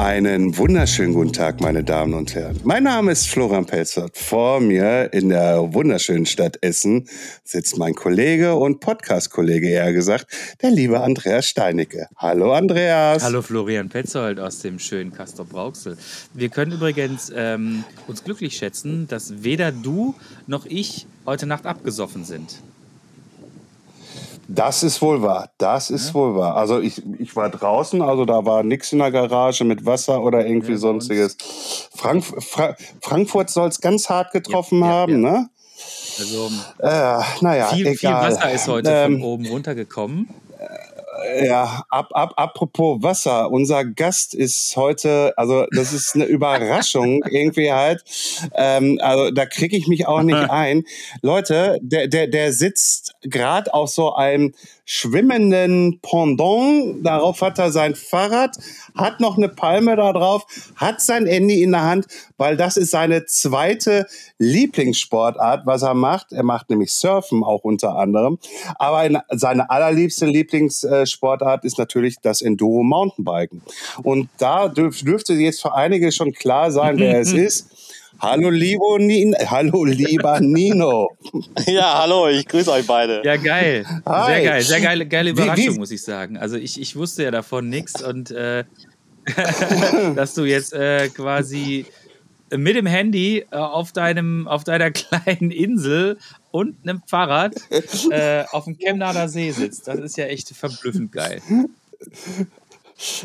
Einen wunderschönen guten Tag, meine Damen und Herren. Mein Name ist Florian Pelzert. Vor mir in der wunderschönen Stadt Essen sitzt mein Kollege und Podcast-Kollege, eher gesagt, der liebe Andreas Steinecke. Hallo, Andreas. Hallo, Florian Petzold aus dem schönen Castor Brauxel. Wir können übrigens ähm, uns glücklich schätzen, dass weder du noch ich heute Nacht abgesoffen sind. Das ist wohl wahr. Das ist ja. wohl wahr. Also ich, ich war draußen, also da war nichts in der Garage mit Wasser oder irgendwie ja, sonstiges. Frank, Fra Frankfurt soll es ganz hart getroffen ja, haben, ne? Also äh, naja, viel, egal. viel Wasser ist heute ähm, von oben runtergekommen. Ja, ab, ab, apropos Wasser, unser Gast ist heute, also das ist eine Überraschung irgendwie halt. Ähm, also da kriege ich mich auch nicht ein. Leute, der, der, der sitzt gerade auf so einem schwimmenden Pendant. Darauf hat er sein Fahrrad, hat noch eine Palme da drauf, hat sein Handy in der Hand, weil das ist seine zweite Lieblingssportart, was er macht. Er macht nämlich Surfen auch unter anderem. Aber seine allerliebste Lieblingssportart ist natürlich das Enduro Mountainbiken. Und da dürf, dürfte jetzt für einige schon klar sein, wer es ist. Hallo, liebo Nino. hallo lieber Nino. Ja, hallo, ich grüße euch beide. Ja, geil. Hi. Sehr geil, sehr geile, geile Überraschung, wie, wie? muss ich sagen. Also ich, ich wusste ja davon nichts und äh, dass du jetzt äh, quasi mit dem Handy äh, auf, deinem, auf deiner kleinen Insel und einem Fahrrad äh, auf dem Chemnader See sitzt. Das ist ja echt verblüffend geil.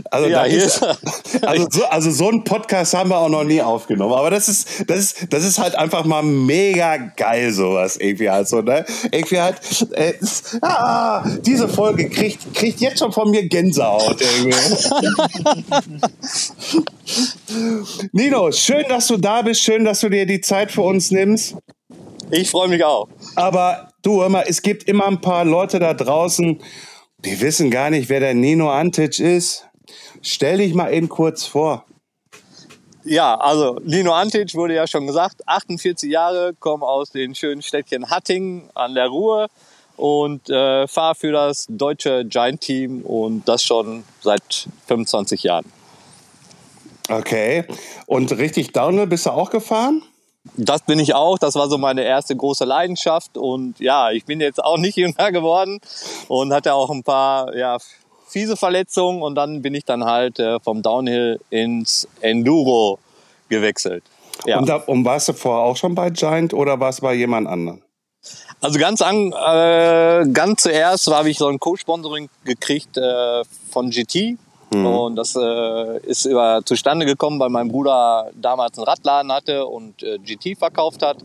Also, ja, ist, also, so, also so einen Podcast haben wir auch noch nie aufgenommen. Aber das ist, das ist, das ist halt einfach mal mega geil, sowas irgendwie halt so, ne? Irgendwie halt, äh, ah, diese Folge kriegt, kriegt jetzt schon von mir Gänsehaut irgendwie. Nino, schön, dass du da bist, schön, dass du dir die Zeit für uns nimmst. Ich freue mich auch. Aber du, hör mal, es gibt immer ein paar Leute da draußen, die wissen gar nicht, wer der Nino Antic ist. Stell dich mal eben kurz vor. Ja, also Nino Antic wurde ja schon gesagt, 48 Jahre, komme aus dem schönen Städtchen Hattingen an der Ruhr und äh, fahre für das deutsche Giant Team und das schon seit 25 Jahren. Okay, und richtig Downhill bist du auch gefahren? Das bin ich auch. Das war so meine erste große Leidenschaft. Und ja, ich bin jetzt auch nicht jünger geworden und hatte auch ein paar ja, fiese Verletzungen. Und dann bin ich dann halt äh, vom Downhill ins Enduro gewechselt. Ja. Und, da, und warst du vorher auch schon bei Giant oder warst du bei jemand anderem? Also ganz, an, äh, ganz zuerst habe ich so ein Co-Sponsoring gekriegt äh, von GT. Mhm. Und das äh, ist über, zustande gekommen, weil mein Bruder damals einen Radladen hatte und äh, GT verkauft hat.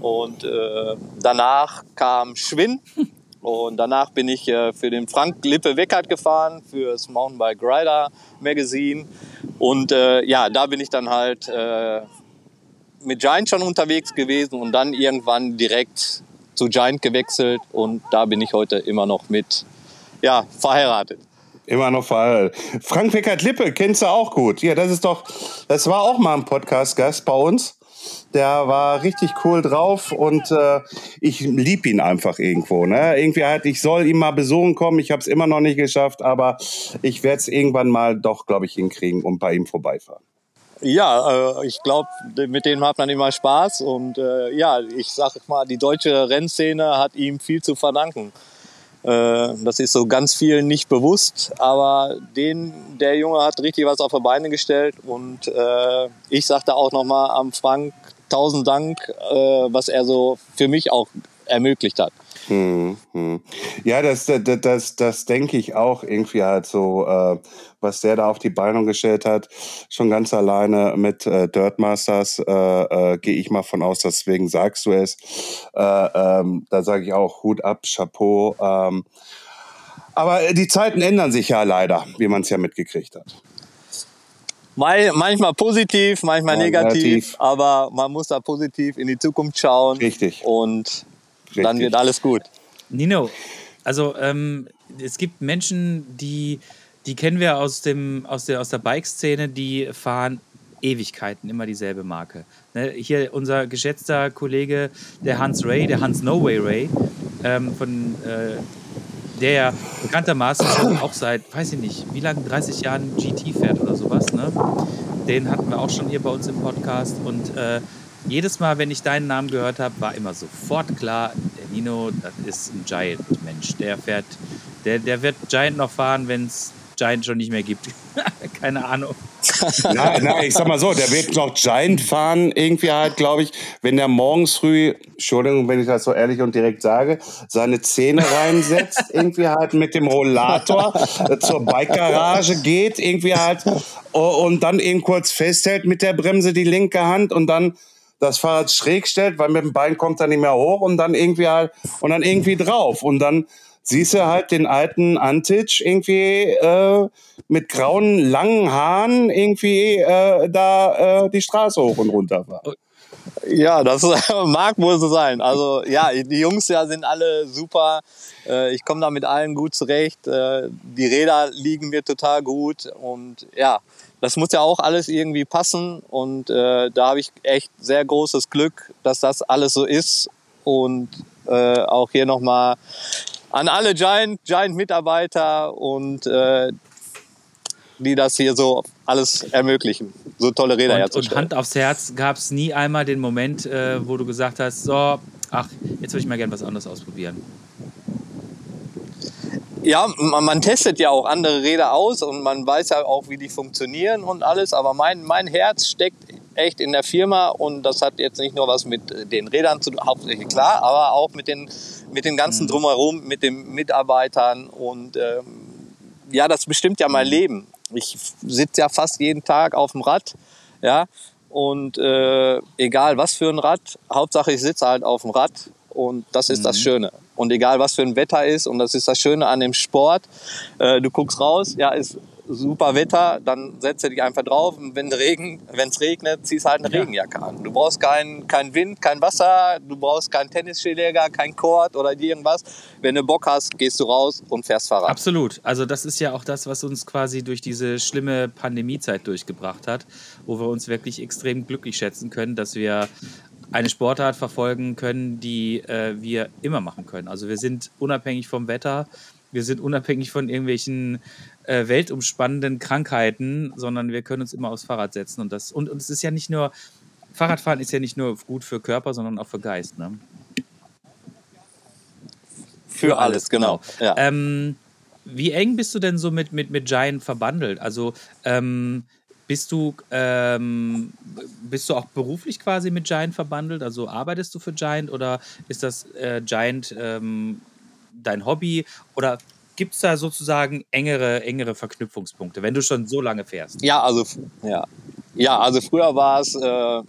Und äh, danach kam Schwinn. Und danach bin ich äh, für den Frank Lippe Weckert gefahren, für das Mountainbike Rider Magazine. Und äh, ja, da bin ich dann halt äh, mit Giant schon unterwegs gewesen und dann irgendwann direkt zu Giant gewechselt. Und da bin ich heute immer noch mit ja, verheiratet. Immer noch verheiratet. Frank Weckert-Lippe kennst du auch gut. Ja, das ist doch, das war auch mal ein Podcast-Gast bei uns. Der war richtig cool drauf und äh, ich lieb ihn einfach irgendwo. Ne? Irgendwie halt, ich soll ihm mal besuchen kommen. Ich habe es immer noch nicht geschafft, aber ich werde es irgendwann mal doch, glaube ich, hinkriegen und bei ihm vorbeifahren. Ja, äh, ich glaube, mit denen hat man immer Spaß und äh, ja, ich sage mal, die deutsche Rennszene hat ihm viel zu verdanken. Äh, das ist so ganz vielen nicht bewusst, aber den, der Junge hat richtig was auf die Beine gestellt und äh, ich sagte auch nochmal am Frank tausend Dank, äh, was er so für mich auch ermöglicht hat. Hm, hm. Ja, das, das, das, das denke ich auch irgendwie halt so, äh, was der da auf die Beine gestellt hat, schon ganz alleine mit äh, Dirt Masters, äh, äh, gehe ich mal von aus, deswegen sagst du es. Äh, ähm, da sage ich auch Hut ab, Chapeau. Ähm, aber die Zeiten ändern sich ja leider, wie man es ja mitgekriegt hat. Manchmal positiv, manchmal negativ, negativ, aber man muss da positiv in die Zukunft schauen. Richtig. Und Richtig. dann wird alles gut. Nino, also ähm, es gibt Menschen, die, die kennen wir aus, dem, aus der, aus der Bike-Szene, die fahren Ewigkeiten immer dieselbe Marke. Ne, hier unser geschätzter Kollege, der Hans Ray, der Hans No Way Ray, ähm, von äh, der ja bekanntermaßen schon auch seit, weiß ich nicht, wie lange, 30 Jahren GT fährt oder sowas. Ne? Den hatten wir auch schon hier bei uns im Podcast und äh, jedes Mal, wenn ich deinen Namen gehört habe, war immer sofort klar, der Nino, das ist ein Giant-Mensch. Der fährt, der, der wird Giant noch fahren, wenn es Giant schon nicht mehr gibt. Keine Ahnung. na, na, ich sag mal so, der wird noch Giant fahren, irgendwie halt, glaube ich, wenn der morgens früh, Entschuldigung, wenn ich das so ehrlich und direkt sage, seine Zähne reinsetzt, irgendwie halt mit dem Rollator zur Bike-Garage geht, irgendwie halt, und dann eben kurz festhält mit der Bremse die linke Hand und dann das Fahrrad schräg stellt, weil mit dem Bein kommt er nicht mehr hoch und dann irgendwie halt, und dann irgendwie drauf und dann siehst du halt den alten Antic irgendwie äh, mit grauen, langen Haaren irgendwie äh, da äh, die Straße hoch und runter fahren. Ja, das mag wohl so sein. Also ja, die Jungs ja sind alle super. Äh, ich komme da mit allen gut zurecht. Äh, die Räder liegen mir total gut und ja, das muss ja auch alles irgendwie passen und äh, da habe ich echt sehr großes Glück, dass das alles so ist und äh, auch hier nochmal an alle Giant, Giant Mitarbeiter und äh, die das hier so alles ermöglichen, so tolle Räder und, herzustellen. Und Hand aufs Herz, gab es nie einmal den Moment, äh, wo du gesagt hast, so, ach, jetzt würde ich mal gerne was anderes ausprobieren. Ja, man, man, testet ja auch andere Räder aus und man weiß ja auch, wie die funktionieren und alles, aber mein, mein Herz steckt echt in der Firma und das hat jetzt nicht nur was mit den Rädern zu tun, hauptsächlich klar, aber auch mit den, mit den ganzen mhm. Drumherum, mit den Mitarbeitern und ähm, ja, das bestimmt ja mein mhm. Leben. Ich sitze ja fast jeden Tag auf dem Rad, ja, und äh, egal was für ein Rad, Hauptsache ich sitze halt auf dem Rad und das ist mhm. das Schöne. Und egal was für ein Wetter ist, und das ist das Schöne an dem Sport, äh, du guckst raus, ja, ist super Wetter, dann setzt du dich einfach drauf. Und wenn Regen, wenn es regnet, ziehst halt eine ja. Regenjacke an. Du brauchst keinen kein Wind, kein Wasser, du brauchst keinen Tennisschläger, kein Kord oder irgendwas. Wenn du Bock hast, gehst du raus und fährst Fahrrad. Absolut. Also das ist ja auch das, was uns quasi durch diese schlimme Pandemiezeit durchgebracht hat, wo wir uns wirklich extrem glücklich schätzen können, dass wir eine Sportart verfolgen können, die äh, wir immer machen können. Also wir sind unabhängig vom Wetter, wir sind unabhängig von irgendwelchen äh, weltumspannenden Krankheiten, sondern wir können uns immer aufs Fahrrad setzen. Und, das, und, und es ist ja nicht nur, Fahrradfahren ist ja nicht nur gut für Körper, sondern auch für Geist. Ne? Für, für alles, genau. genau. Ja. Ähm, wie eng bist du denn so mit, mit, mit Giant verbandelt? Also ähm, bist du, ähm, bist du auch beruflich quasi mit Giant verbandelt? Also arbeitest du für Giant oder ist das äh, Giant ähm, dein Hobby? Oder gibt es da sozusagen engere, engere Verknüpfungspunkte, wenn du schon so lange fährst? Ja, also, ja. ja, also früher war es äh,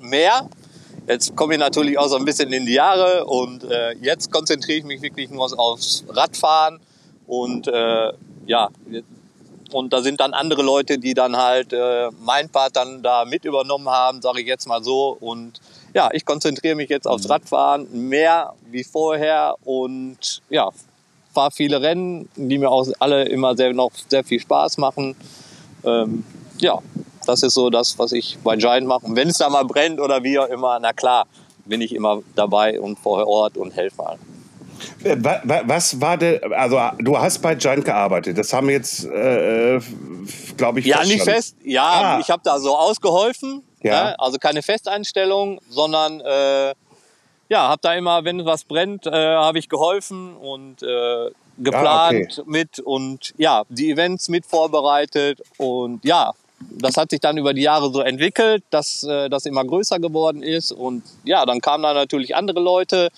mehr. Jetzt komme ich natürlich auch so ein bisschen in die Jahre und äh, jetzt konzentriere ich mich wirklich nur aufs Radfahren und äh, ja, und da sind dann andere Leute, die dann halt äh, mein Part dann da mit übernommen haben, sage ich jetzt mal so. Und ja, ich konzentriere mich jetzt aufs mhm. Radfahren mehr wie vorher und ja, fahre viele Rennen, die mir auch alle immer sehr, noch sehr viel Spaß machen. Ähm, ja, das ist so das, was ich bei Giant mache. Und wenn es da mal brennt oder wie auch immer, na klar, bin ich immer dabei und vor Ort und helfe allen. Äh, was war der, also du hast bei Giant gearbeitet, das haben wir jetzt, äh, glaube ich, Ja, nicht fest, ja, ah. ich habe da so ausgeholfen, ja. Ne? also keine Festeinstellung, sondern äh, ja, habe da immer, wenn was brennt, äh, habe ich geholfen und äh, geplant ah, okay. mit und ja, die Events mit vorbereitet und ja, das hat sich dann über die Jahre so entwickelt, dass äh, das immer größer geworden ist und ja, dann kamen da natürlich andere Leute,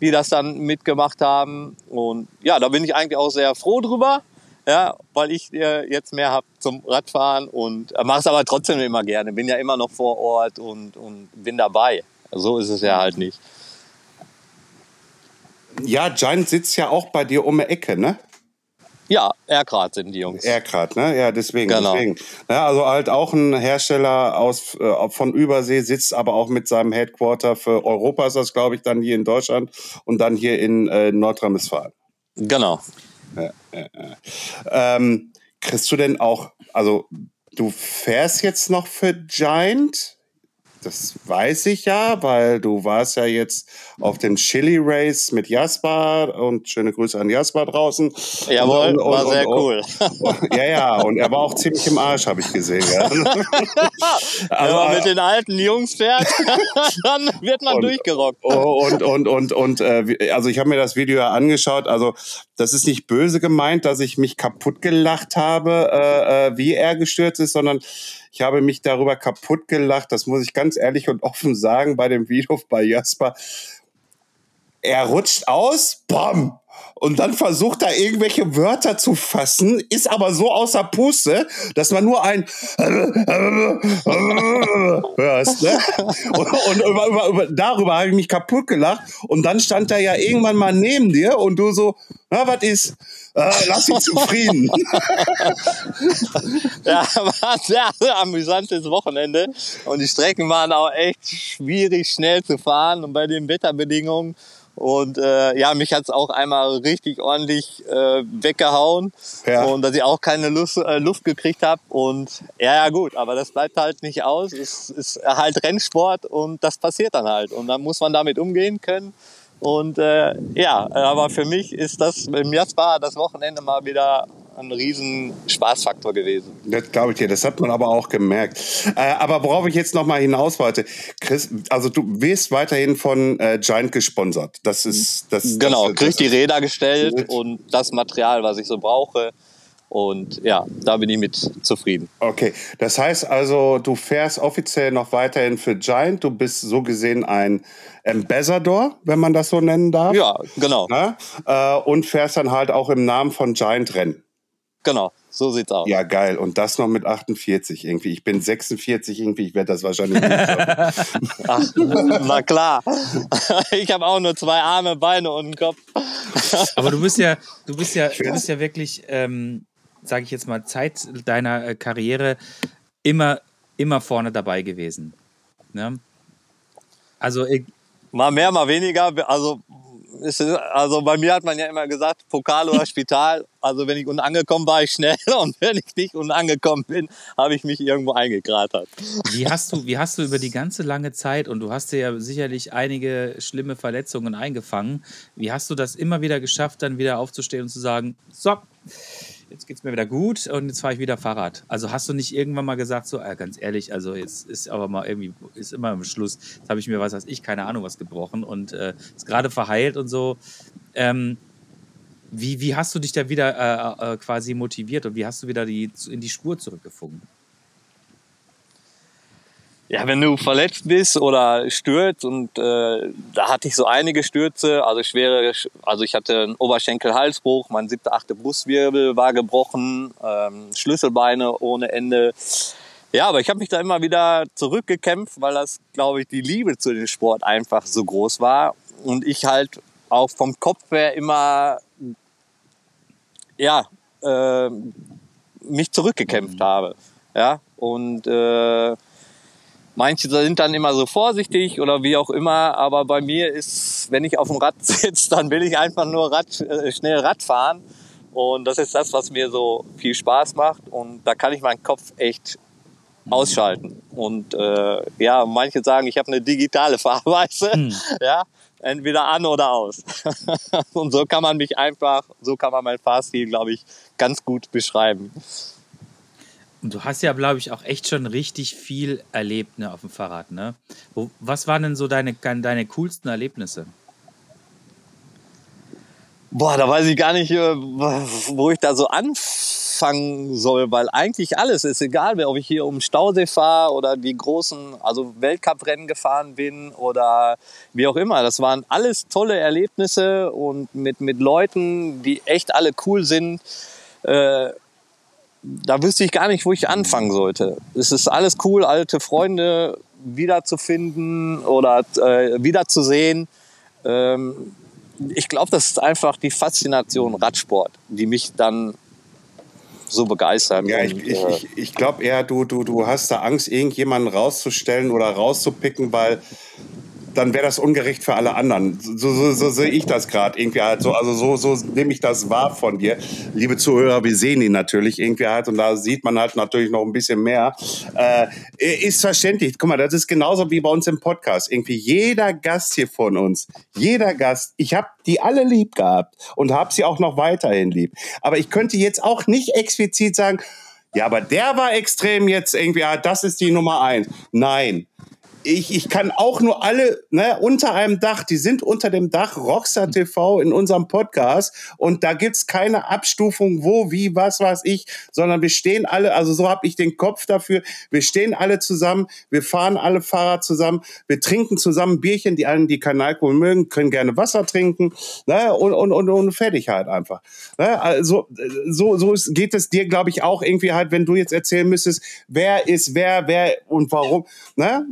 die das dann mitgemacht haben und ja, da bin ich eigentlich auch sehr froh drüber. Ja, weil ich äh, jetzt mehr habe zum Radfahren und äh, mache es aber trotzdem immer gerne. Bin ja immer noch vor Ort und, und bin dabei. So ist es ja halt nicht. Ja, Giant sitzt ja auch bei dir um die Ecke, ne? Ja, Erkrad sind die Jungs. Erkrad, ne? Ja, deswegen. Genau. deswegen. Ja, also halt auch ein Hersteller aus, äh, von Übersee, sitzt aber auch mit seinem Headquarter für Europa, ist das, glaube ich, dann hier in Deutschland und dann hier in äh, Nordrhein-Westfalen. Genau. Ja, ja. Ähm, kriegst du denn auch, also du fährst jetzt noch für Giant? Das weiß ich ja, weil du warst ja jetzt auf dem Chili Race mit Jasper und schöne Grüße an Jasper draußen. Jawohl, und, und, war und, sehr cool. ja, ja, und er war auch ziemlich im Arsch, habe ich gesehen. Ja. also, Wenn man mit den alten Jungs fährt, dann wird man durchgerockt. Und, und, und, und, äh, also ich habe mir das Video ja angeschaut. Also das ist nicht böse gemeint, dass ich mich kaputt gelacht habe, äh, äh wie er gestürzt ist, sondern ich habe mich darüber kaputt gelacht, das muss ich ganz ehrlich und offen sagen, bei dem Video bei Jasper. Er rutscht aus, bam, und dann versucht er irgendwelche Wörter zu fassen, ist aber so außer Puste, dass man nur ein hörst. Ne? Und, und über, über, über, darüber habe ich mich kaputt gelacht. Und dann stand er ja irgendwann mal neben dir und du so, na, was ist? Äh, lass ihn zufrieden. ja, war ein sehr, amüsantes Wochenende. Und die Strecken waren auch echt schwierig, schnell zu fahren. Und bei den Wetterbedingungen und äh, ja, mich hat's auch einmal richtig ordentlich äh, weggehauen. Ja. Und dass ich auch keine Luft, äh, Luft gekriegt habe. Und ja, ja gut, aber das bleibt halt nicht aus. Es ist halt Rennsport und das passiert dann halt. Und dann muss man damit umgehen können. Und äh, ja, aber für mich ist das im Jasper das Wochenende mal wieder ein riesen Spaßfaktor gewesen. Das glaube ich dir, das hat man aber auch gemerkt. Äh, aber worauf ich jetzt noch mal hinaus wollte, Chris, also du wirst weiterhin von äh, Giant gesponsert. Das ist das. Genau, das, krieg die Räder gestellt und das Material, was ich so brauche. Und ja, da bin ich mit zufrieden. Okay, das heißt also, du fährst offiziell noch weiterhin für Giant. Du bist so gesehen ein Ambassador, wenn man das so nennen darf. Ja, genau. Na? Äh, und fährst dann halt auch im Namen von Giant Rennen. Genau, so sieht's aus. Ja, geil. Und das noch mit 48 irgendwie. Ich bin 46 irgendwie, ich werde das wahrscheinlich nicht Ach, na klar. Ich habe auch nur zwei Arme, Beine und einen Kopf. Aber du bist ja, du bist ja, du bist ja wirklich, ähm, sage ich jetzt mal, Zeit deiner äh, Karriere immer, immer vorne dabei gewesen. Ne? Also ich, mal mehr, mal weniger. Also ist, also bei mir hat man ja immer gesagt, Pokal oder Spital. Also wenn ich unangekommen war ich schnell und wenn ich nicht unangekommen bin, habe ich mich irgendwo eingekratert. Wie hast du, wie hast du über die ganze lange Zeit und du hast dir ja sicherlich einige schlimme Verletzungen eingefangen. Wie hast du das immer wieder geschafft, dann wieder aufzustehen und zu sagen, so, jetzt geht es mir wieder gut und jetzt fahre ich wieder Fahrrad. Also hast du nicht irgendwann mal gesagt, so, äh, ganz ehrlich, also jetzt ist aber mal irgendwie, ist immer am Schluss, jetzt habe ich mir was weiß ich, keine Ahnung was gebrochen und äh, ist gerade verheilt und so. Ähm, wie, wie hast du dich da wieder äh, äh quasi motiviert und wie hast du wieder die, in die Spur zurückgefunden? Ja, wenn du verletzt bist oder stürzt und äh, da hatte ich so einige Stürze, also schwere, also ich hatte einen Oberschenkel-Halsbruch, mein siebter, achte Brustwirbel war gebrochen, ähm, Schlüsselbeine ohne Ende. Ja, aber ich habe mich da immer wieder zurückgekämpft, weil das, glaube ich, die Liebe zu dem Sport einfach so groß war und ich halt auch vom Kopf her immer, ja, äh, mich zurückgekämpft habe. Ja, und äh, Manche sind dann immer so vorsichtig oder wie auch immer, aber bei mir ist, wenn ich auf dem Rad sitze, dann will ich einfach nur Rad, äh, schnell Rad fahren. Und das ist das, was mir so viel Spaß macht. Und da kann ich meinen Kopf echt ausschalten. Und äh, ja, manche sagen, ich habe eine digitale Fahrweise. Hm. Ja, entweder an oder aus. und so kann man mich einfach, so kann man mein Fahrstil, glaube ich, ganz gut beschreiben. Und du hast ja, glaube ich, auch echt schon richtig viel erlebt ne, auf dem Fahrrad. Ne? Was waren denn so deine, deine coolsten Erlebnisse? Boah, da weiß ich gar nicht, äh, wo ich da so anfangen soll, weil eigentlich alles ist egal, ob ich hier um Stausee fahre oder die großen, also Weltcuprennen gefahren bin oder wie auch immer. Das waren alles tolle Erlebnisse und mit, mit Leuten, die echt alle cool sind. Äh, da wüsste ich gar nicht, wo ich anfangen sollte. Es ist alles cool, alte Freunde wiederzufinden oder äh, wiederzusehen. Ähm, ich glaube, das ist einfach die Faszination Radsport, die mich dann so begeistert. Ja, ich, und, ich, äh, ich, ich glaube eher, du, du, du hast da Angst, irgendjemanden rauszustellen oder rauszupicken, weil dann wäre das ungerecht für alle anderen. So, so, so sehe ich das gerade irgendwie halt so. Also so, so nehme ich das wahr von dir. Liebe Zuhörer, wir sehen ihn natürlich irgendwie halt und da sieht man halt natürlich noch ein bisschen mehr. Äh, ist verständlich. Guck mal, das ist genauso wie bei uns im Podcast. Irgendwie jeder Gast hier von uns, jeder Gast, ich habe die alle lieb gehabt und habe sie auch noch weiterhin lieb. Aber ich könnte jetzt auch nicht explizit sagen, ja, aber der war extrem jetzt irgendwie, ja, das ist die Nummer eins. Nein ich, ich kann auch nur alle ne, unter einem Dach, die sind unter dem Dach Rockstar TV in unserem Podcast und da gibt's keine Abstufung, wo, wie, was weiß ich, sondern wir stehen alle, also so habe ich den Kopf dafür, wir stehen alle zusammen, wir fahren alle Fahrrad zusammen, wir trinken zusammen Bierchen, die einen, die keinen Alkohol mögen, können gerne Wasser trinken ne, und, und, und, und fertig halt einfach. Ne, also so, so ist, geht es dir, glaube ich, auch irgendwie halt, wenn du jetzt erzählen müsstest, wer ist wer, wer und warum. Ne?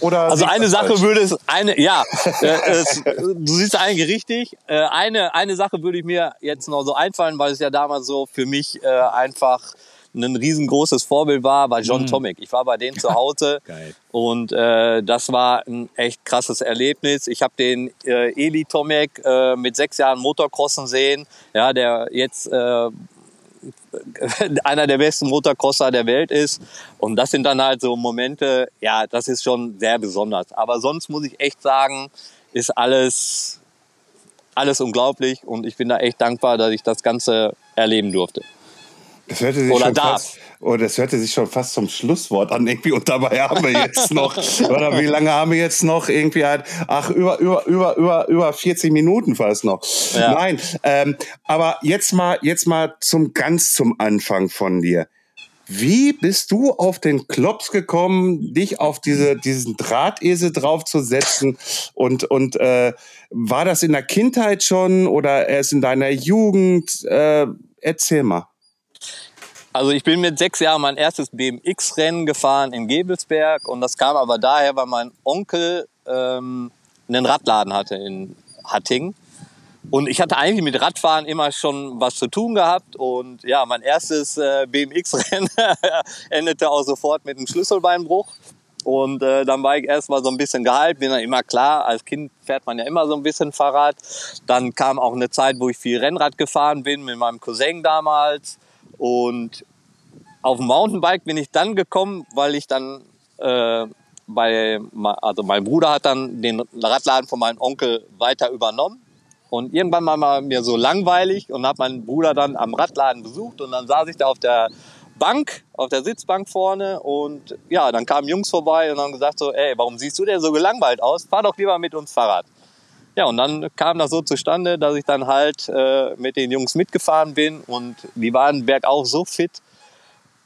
Oder also eine Sache falsch? würde es, eine, ja, äh, es, du siehst eigentlich richtig. Äh, eine, eine Sache würde ich mir jetzt noch so einfallen, weil es ja damals so für mich äh, einfach ein riesengroßes Vorbild war, war John mm. Tomic. Ich war bei denen zu Hause und äh, das war ein echt krasses Erlebnis. Ich habe den äh, Eli Tomek äh, mit sechs Jahren Motocrossen sehen, ja, der jetzt äh, einer der besten Motocrosser der Welt ist. Und das sind dann halt so Momente, ja, das ist schon sehr besonders. Aber sonst muss ich echt sagen, ist alles, alles unglaublich und ich bin da echt dankbar, dass ich das Ganze erleben durfte. Das hörte sich Oder schon darf. Fast, oh, das hörte sich schon fast zum Schlusswort an irgendwie. Und dabei haben wir jetzt noch, oder wie lange haben wir jetzt noch? Irgendwie halt, ach, über, über, über, über, über 40 Minuten fast noch. Ja. Nein, ähm, aber jetzt mal, jetzt mal zum ganz zum Anfang von dir. Wie bist du auf den Klops gekommen, dich auf diese, diesen Drahtesel draufzusetzen? Und, und äh, war das in der Kindheit schon oder erst in deiner Jugend? Äh, erzähl mal. Also ich bin mit sechs Jahren mein erstes BMX-Rennen gefahren in Gebelsberg und das kam aber daher, weil mein Onkel ähm, einen Radladen hatte in Hattingen. Und ich hatte eigentlich mit Radfahren immer schon was zu tun gehabt. Und ja, mein erstes äh, BMX-Rennen endete auch sofort mit einem Schlüsselbeinbruch. Und äh, dann war ich erstmal so ein bisschen gehypt, bin dann immer klar, als Kind fährt man ja immer so ein bisschen Fahrrad. Dann kam auch eine Zeit, wo ich viel Rennrad gefahren bin mit meinem Cousin damals. Und auf dem Mountainbike bin ich dann gekommen, weil ich dann äh, bei, also mein Bruder hat dann den Radladen von meinem Onkel weiter übernommen. Und irgendwann war mir so langweilig und habe meinen Bruder dann am Radladen besucht und dann saß ich da auf der Bank, auf der Sitzbank vorne und ja, dann kamen Jungs vorbei und haben gesagt so, ey, warum siehst du denn so gelangweilt aus? Fahr doch lieber mit uns Fahrrad. Ja, und dann kam das so zustande, dass ich dann halt äh, mit den Jungs mitgefahren bin und die waren bergauf so fit.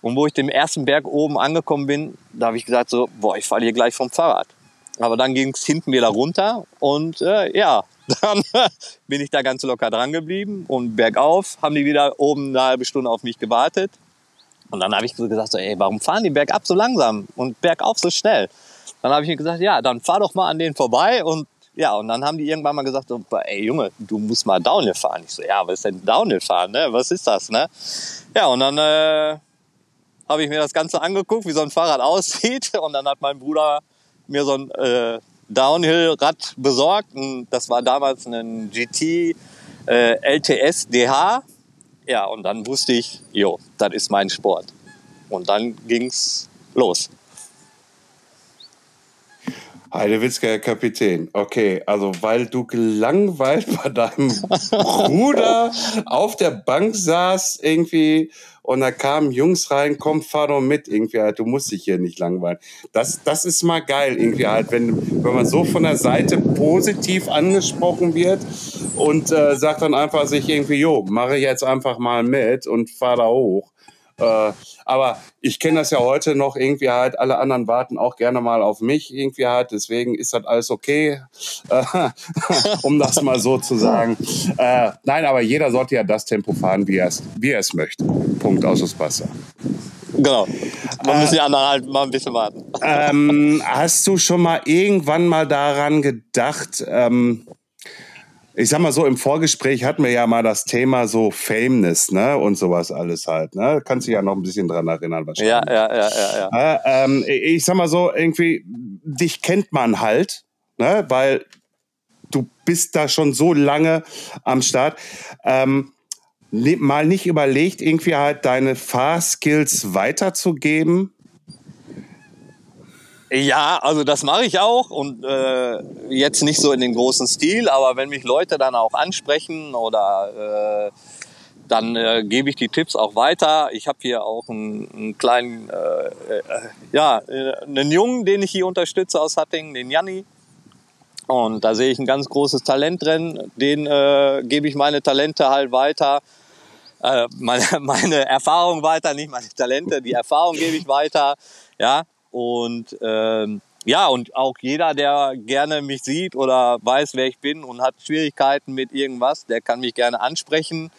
Und wo ich den ersten Berg oben angekommen bin, da habe ich gesagt so, boah, ich falle hier gleich vom Fahrrad. Aber dann ging es hinten wieder runter und äh, ja, dann bin ich da ganz locker dran geblieben und bergauf haben die wieder oben eine halbe Stunde auf mich gewartet. Und dann habe ich so gesagt, so, ey, warum fahren die bergab so langsam und bergauf so schnell? Dann habe ich mir gesagt, ja, dann fahr doch mal an denen vorbei und ja, und dann haben die irgendwann mal gesagt, so, ey Junge, du musst mal Downhill fahren. Ich so, ja, was ist denn Downhill fahren, ne? Was ist das, ne? Ja, und dann äh, habe ich mir das Ganze angeguckt, wie so ein Fahrrad aussieht. Und dann hat mein Bruder mir so ein äh, Downhill-Rad besorgt. Und das war damals ein GT äh, LTS DH. Ja, und dann wusste ich, jo, das ist mein Sport. Und dann ging's los. Heidewitzka, Herr Kapitän. Okay, also weil du gelangweilt bei deinem Bruder auf der Bank saß irgendwie und da kamen Jungs rein, komm, fahr doch mit irgendwie halt, du musst dich hier nicht langweilen. Das, das ist mal geil irgendwie halt, wenn, wenn man so von der Seite positiv angesprochen wird und äh, sagt dann einfach sich irgendwie, jo, mache ich jetzt einfach mal mit und fahr da hoch. Äh, aber ich kenne das ja heute noch irgendwie halt, alle anderen warten auch gerne mal auf mich irgendwie halt, deswegen ist das alles okay, äh, um das mal so zu sagen. Äh, nein, aber jeder sollte ja das Tempo fahren, wie er es, wie er es möchte. Punkt aus das Wasser. Genau. Man muss die anderen halt mal ein bisschen warten. Ähm, hast du schon mal irgendwann mal daran gedacht, ähm, ich sag mal so, im Vorgespräch hatten wir ja mal das Thema so Fameness, ne, und sowas alles halt, ne? Kannst du ja noch ein bisschen dran erinnern wahrscheinlich. Ja, ja, ja, ja. ja. Äh, ähm, ich sag mal so, irgendwie, dich kennt man halt, ne, weil du bist da schon so lange am Start. Ähm, mal nicht überlegt, irgendwie halt deine Fahrskills weiterzugeben? Ja, also das mache ich auch und äh, jetzt nicht so in den großen Stil, aber wenn mich Leute dann auch ansprechen oder äh, dann äh, gebe ich die Tipps auch weiter. Ich habe hier auch einen, einen kleinen, äh, äh, ja, äh, einen Jungen, den ich hier unterstütze aus Hattingen, den Janni. Und da sehe ich ein ganz großes Talent drin. Den äh, gebe ich meine Talente halt weiter. Äh, meine, meine Erfahrung weiter, nicht meine Talente, die Erfahrung gebe ich weiter. Ja, und ähm, ja, und auch jeder, der gerne mich sieht oder weiß, wer ich bin und hat Schwierigkeiten mit irgendwas, der kann mich gerne ansprechen.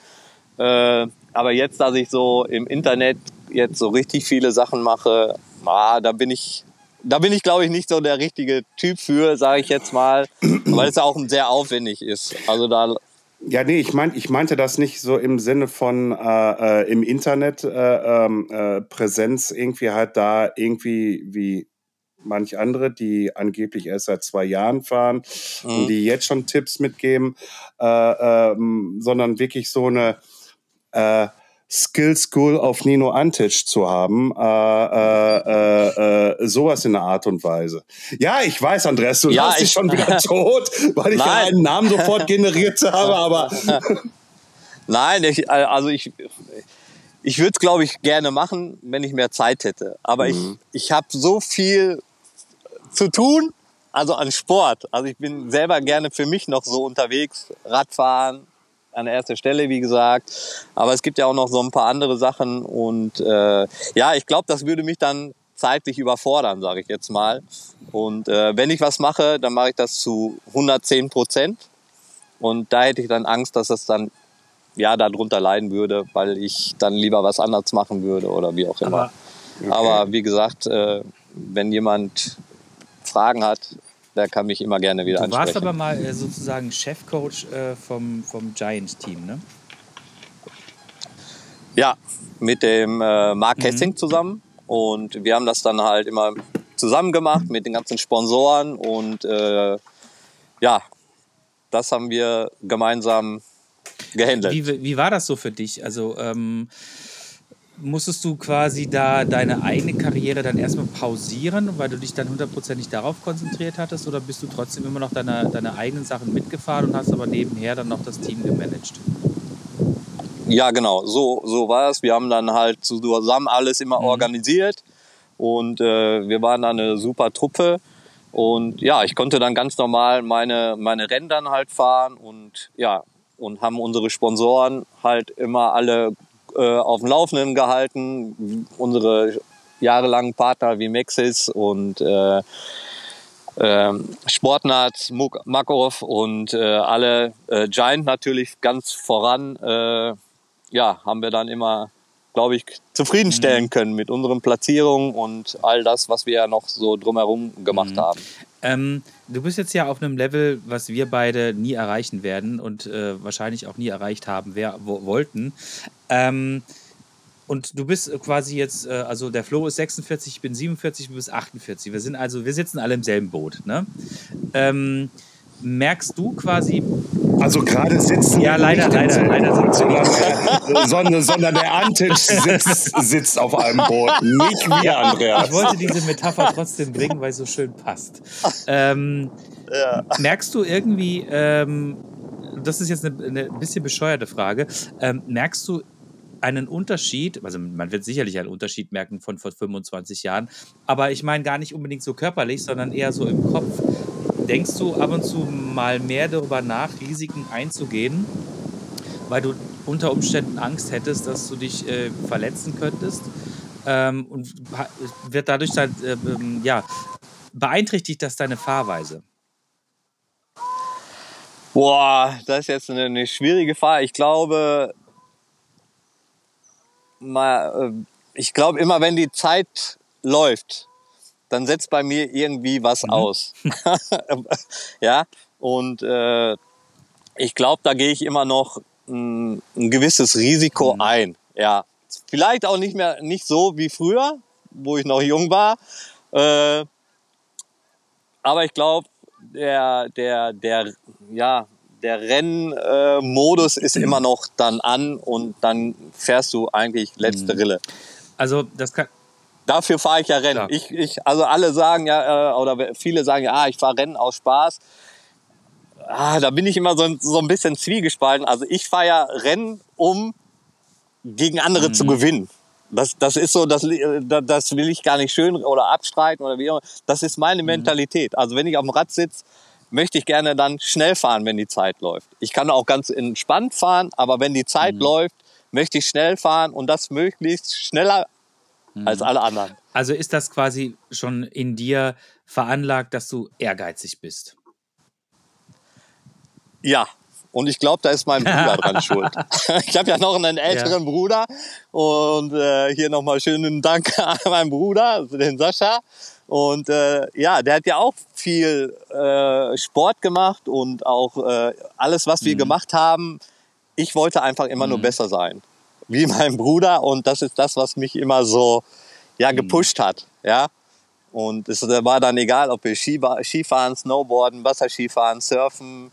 Äh, aber jetzt, dass ich so im Internet jetzt so richtig viele Sachen mache, ah, da bin ich, da bin ich, glaube ich, nicht so der richtige Typ für, sage ich jetzt mal, weil es auch sehr aufwendig ist. Also da ja, nee, ich, mein, ich meinte das nicht so im Sinne von äh, äh, im Internet äh, ähm, äh, Präsenz irgendwie halt da irgendwie wie manch andere, die angeblich erst seit zwei Jahren fahren mhm. und die jetzt schon Tipps mitgeben, äh, ähm, sondern wirklich so eine äh, Skill School auf Nino Antic zu haben, äh, äh, äh, äh, sowas in der Art und Weise. Ja, ich weiß, Andreas, du ja, hast dich schon wieder tot, weil ich ja einen Namen sofort generiert habe, aber. Nein, ich, also ich, ich würde es, glaube ich, gerne machen, wenn ich mehr Zeit hätte. Aber mhm. ich, ich habe so viel zu tun, also an Sport. Also ich bin selber gerne für mich noch so unterwegs, Radfahren, an erster Stelle, wie gesagt. Aber es gibt ja auch noch so ein paar andere Sachen. Und äh, ja, ich glaube, das würde mich dann zeitlich überfordern, sage ich jetzt mal. Und äh, wenn ich was mache, dann mache ich das zu 110 Prozent. Und da hätte ich dann Angst, dass es dann ja darunter leiden würde, weil ich dann lieber was anderes machen würde oder wie auch immer. Aber, okay. Aber wie gesagt, äh, wenn jemand Fragen hat, der kann mich immer gerne wieder du ansprechen. Du warst aber mal äh, sozusagen Chefcoach äh, vom, vom Giant-Team, ne? Ja, mit dem äh, Mark Kessing mhm. zusammen. Und wir haben das dann halt immer zusammen gemacht mit den ganzen Sponsoren. Und äh, ja, das haben wir gemeinsam gehandelt. Wie, wie war das so für dich? Also, ähm, musstest du quasi da deine eigene Karriere dann erstmal pausieren, weil du dich dann hundertprozentig darauf konzentriert hattest? Oder bist du trotzdem immer noch deine, deine eigenen Sachen mitgefahren und hast aber nebenher dann noch das Team gemanagt? Ja, genau, so, so war es. Wir haben dann halt zusammen alles immer mhm. organisiert und äh, wir waren dann eine super Truppe. Und ja, ich konnte dann ganz normal meine, meine Rennen dann halt fahren und ja, und haben unsere Sponsoren halt immer alle äh, auf dem Laufenden gehalten. Unsere jahrelangen Partner wie Maxis und äh, äh, Sportnat, Makov und äh, alle äh, Giant natürlich ganz voran. Äh, ja, haben wir dann immer, glaube ich, zufriedenstellen mhm. können mit unseren Platzierungen und all das, was wir ja noch so drumherum gemacht mhm. haben. Ähm, du bist jetzt ja auf einem Level, was wir beide nie erreichen werden und äh, wahrscheinlich auch nie erreicht haben wer, wo, wollten. Ähm, und du bist quasi jetzt, äh, also der Flo ist 46, ich bin 47, du bist 48. Wir sind also, wir sitzen alle im selben Boot. Ne? Ähm, merkst du quasi. Also gerade sitzen. Ja, leider, leider, leider sitzen sondern, sondern, sondern der Antic sitzt, sitzt auf einem Boot, nicht wir, Andreas. Ich wollte diese Metapher trotzdem bringen, weil es so schön passt. Ähm, ja. Merkst du irgendwie, ähm, das ist jetzt eine, eine bisschen bescheuerte Frage, ähm, merkst du einen Unterschied, also man wird sicherlich einen Unterschied merken von vor 25 Jahren, aber ich meine gar nicht unbedingt so körperlich, sondern eher so im Kopf. Denkst du ab und zu mal mehr darüber nach, Risiken einzugehen, weil du unter Umständen Angst hättest, dass du dich äh, verletzen könntest? Ähm, und wird dadurch dann, äh, ähm, ja, beeinträchtigt das deine Fahrweise? Boah, das ist jetzt eine, eine schwierige Frage. Ich glaube, mal, äh, ich glaube immer, wenn die Zeit läuft, dann setzt bei mir irgendwie was mhm. aus. ja, und äh, ich glaube, da gehe ich immer noch ein, ein gewisses Risiko mhm. ein. Ja, vielleicht auch nicht mehr nicht so wie früher, wo ich noch jung war. Äh, aber ich glaube, der, der, der, ja, der Rennmodus äh, ist immer noch dann an und dann fährst du eigentlich letzte mhm. Rille. Also das kann. Dafür fahre ich ja Rennen. Ich, ich, also alle sagen ja, äh, oder viele sagen ja, ah, ich fahre Rennen aus Spaß. Ah, da bin ich immer so, so ein bisschen zwiegespalten. Also ich fahre ja Rennen, um gegen andere mhm. zu gewinnen. Das, das ist so, das, das will ich gar nicht schön oder abstreiten oder wie auch immer. Das ist meine mhm. Mentalität. Also wenn ich auf dem Rad sitze, möchte ich gerne dann schnell fahren, wenn die Zeit läuft. Ich kann auch ganz entspannt fahren, aber wenn die Zeit mhm. läuft, möchte ich schnell fahren und das möglichst schneller mhm. als alle anderen. Also ist das quasi schon in dir veranlagt, dass du ehrgeizig bist? Ja, und ich glaube, da ist mein Bruder dran schuld. Ich habe ja noch einen älteren ja. Bruder. Und äh, hier nochmal schönen Dank an meinen Bruder, den Sascha. Und äh, ja, der hat ja auch viel äh, Sport gemacht und auch äh, alles, was wir mhm. gemacht haben. Ich wollte einfach immer mhm. nur besser sein, wie mein Bruder. Und das ist das, was mich immer so ja mhm. gepusht hat. Ja. Und es war dann egal, ob wir Skifahren, Snowboarden, Wasserskifahren, Surfen,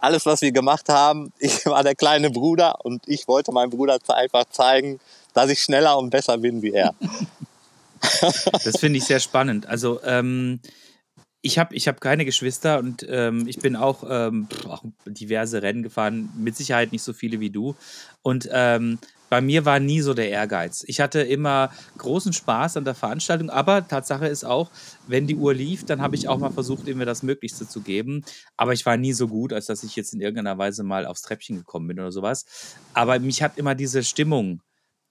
alles, was wir gemacht haben. Ich war der kleine Bruder und ich wollte meinem Bruder einfach zeigen, dass ich schneller und besser bin wie er. Das finde ich sehr spannend. Also ähm, ich habe ich hab keine Geschwister und ähm, ich bin auch, ähm, auch, diverse Rennen gefahren, mit Sicherheit nicht so viele wie du. Und ähm, bei mir war nie so der Ehrgeiz. Ich hatte immer großen Spaß an der Veranstaltung, aber Tatsache ist auch, wenn die Uhr lief, dann habe ich auch mal versucht, mir das Möglichste zu geben. Aber ich war nie so gut, als dass ich jetzt in irgendeiner Weise mal aufs Treppchen gekommen bin oder sowas. Aber mich hat immer diese Stimmung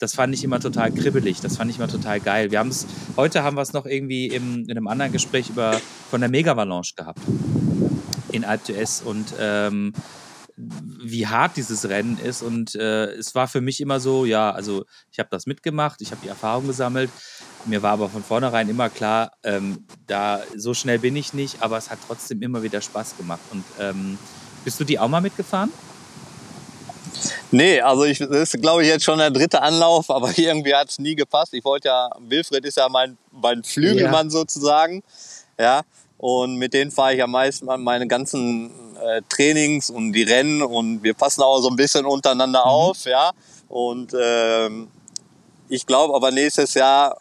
das fand ich immer total kribbelig, das fand ich immer total geil. Wir haben es, heute haben wir es noch irgendwie im, in einem anderen Gespräch über, von der Megavalanche gehabt in Alp d'Huez und ähm, wie hart dieses Rennen ist und äh, es war für mich immer so, ja, also ich habe das mitgemacht, ich habe die Erfahrung gesammelt, mir war aber von vornherein immer klar, ähm, da so schnell bin ich nicht, aber es hat trotzdem immer wieder Spaß gemacht und ähm, bist du die auch mal mitgefahren? Nee, also ich, das ist glaube ich jetzt schon der dritte Anlauf, aber irgendwie hat es nie gepasst. Ich wollte ja, Wilfried ist ja mein, mein Flügelmann ja. sozusagen. Ja. Und mit denen fahre ich am meisten meine ganzen äh, Trainings und die Rennen und wir passen auch so ein bisschen untereinander mhm. auf, ja. Und ähm, ich glaube aber nächstes Jahr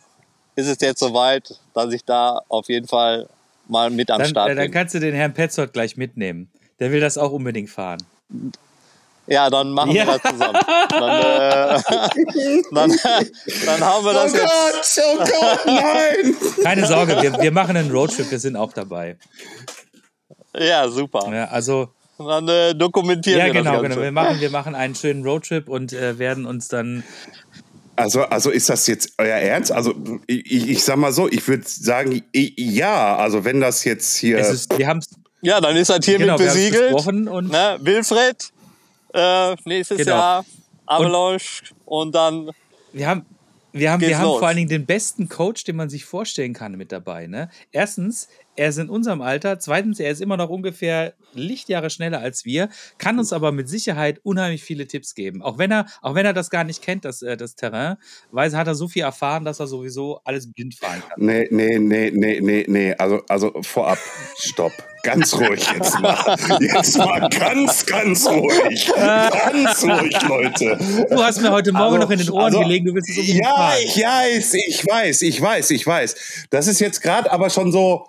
ist es jetzt soweit, dass ich da auf jeden Fall mal mit am dann, Start äh, bin. Dann kannst du den Herrn Petzold gleich mitnehmen. Der will das auch unbedingt fahren. Ja, dann machen ja. wir das zusammen. Dann, äh, dann, dann haben wir das oh jetzt. Gott, oh Gott, nein! Keine Sorge, wir, wir machen einen Roadtrip, wir sind auch dabei. Ja, super. Ja, also dann äh, dokumentieren ja, wir genau, das Ganze. genau. Wir machen, wir machen einen schönen Roadtrip und äh, werden uns dann. Also, also ist das jetzt euer Ernst? Also ich, ich sag mal so, ich würde sagen, ja. Also wenn das jetzt hier. Ist, wir haben's, ja, dann ist das hiermit genau, besiegelt. Und ne? Wilfred, äh, nächstes genau. Jahr Avalanche und, und, dann. Wir haben, wir haben, wir haben vor allen Dingen den besten Coach, den man sich vorstellen kann, mit dabei. Ne? Erstens, er ist in unserem Alter. Zweitens, er ist immer noch ungefähr Lichtjahre schneller als wir, kann uns aber mit Sicherheit unheimlich viele Tipps geben. Auch wenn er, auch wenn er das gar nicht kennt, das, äh, das Terrain, weil hat er so viel erfahren, dass er sowieso alles blind fahren kann. Nee, nee, nee, nee, nee, nee. Also, also vorab, stopp. Ganz ruhig jetzt mal. Jetzt mal ganz, ganz ruhig. Ganz ruhig, Leute. Du hast mir heute Morgen also, noch in den Ohren also, gelegen, du willst es unbedingt Ja, fahren. ich weiß, ich weiß, ich weiß, ich weiß. Das ist jetzt gerade aber schon so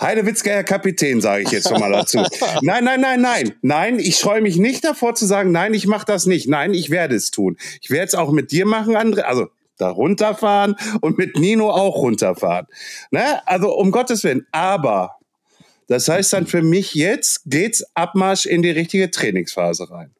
Heidewitzka, Herr Kapitän, sage ich jetzt schon mal dazu. nein, nein, nein, nein. Nein, ich scheue mich nicht davor zu sagen, nein, ich mache das nicht. Nein, ich werde es tun. Ich werde es auch mit dir machen, André. Also da runterfahren und mit Nino auch runterfahren. Ne? Also um Gottes Willen. Aber das heißt dann für mich jetzt geht's Abmarsch in die richtige Trainingsphase rein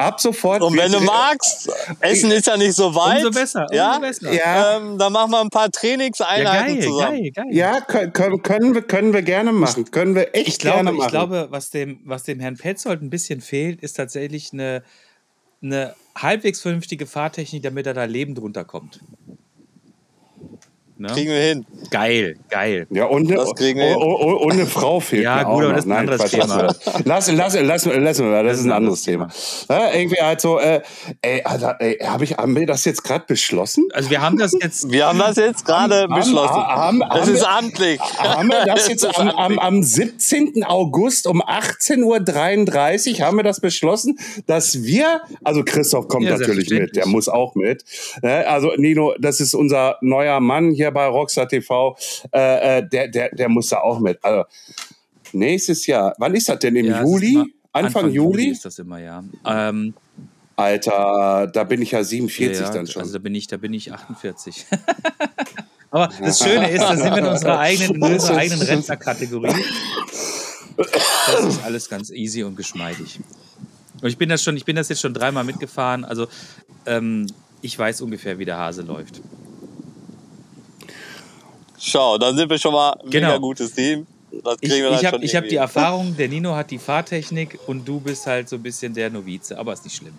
ab sofort. Und wenn du magst, Essen ist ja nicht so weit. Umso besser. Ja, umso besser. ja. Ähm, dann machen wir ein paar Trainingseinheiten ja, geil, zusammen. Geil, geil. Ja, können, können, wir, können wir gerne machen. Können wir echt ich glaube, gerne machen. Ich glaube, was dem, was dem Herrn Petzold ein bisschen fehlt, ist tatsächlich eine, eine halbwegs vernünftige Fahrtechnik, damit er da lebend runterkommt. Ne? Kriegen wir hin. Geil, geil. Ja, und eine, Das kriegen wir oh, oh, oh, und eine Frau fehlt Ja, mir gut, auch aber das ist ein anderes Quatsch, Thema. Lassen wir, lassen, lassen, lassen, lassen wir, das ist ein anderes Thema. Ja, irgendwie halt so, äh, ey, Alter, ey, hab ich, haben wir das jetzt gerade beschlossen? Also wir haben das jetzt. Wir haben das jetzt gerade beschlossen. haben- das haben ist amtlich. Haben wir das jetzt am, am, amtlich. am 17. August um 18.33 Uhr haben wir das beschlossen, dass wir, also Christoph kommt Ja, natürlich mit, der muss auch mit. Ne, Also Nino, das ist unser neuer Mann hier bei Rockstar TV, äh, äh, der, der, der muss da auch mit. Also nächstes Jahr, wann ist das denn? Im Ja, Juli? immer- Anfang, Juli? ist das immer, ja. Ähm, Alter, da bin ich ja 47 ja, dann schon. Also da bin ich, da bin ich 48. Aber das Schöne ist, da sind wir in unserer eigenen, in unserer eigenen Rentnerkategorie. Das ist alles ganz easy und geschmeidig. Und ich bin das schon, ich bin das jetzt schon dreimal mitgefahren. Also ähm, ich weiß ungefähr, wie der Hase läuft. Schau, dann sind wir schon mal ein Genau. mega gutes Team. Das Ich, ich habe hab die. Erfahrung, der Nino hat die Fahrtechnik und du bist halt so ein bisschen der Novize, aber ist nicht schlimm.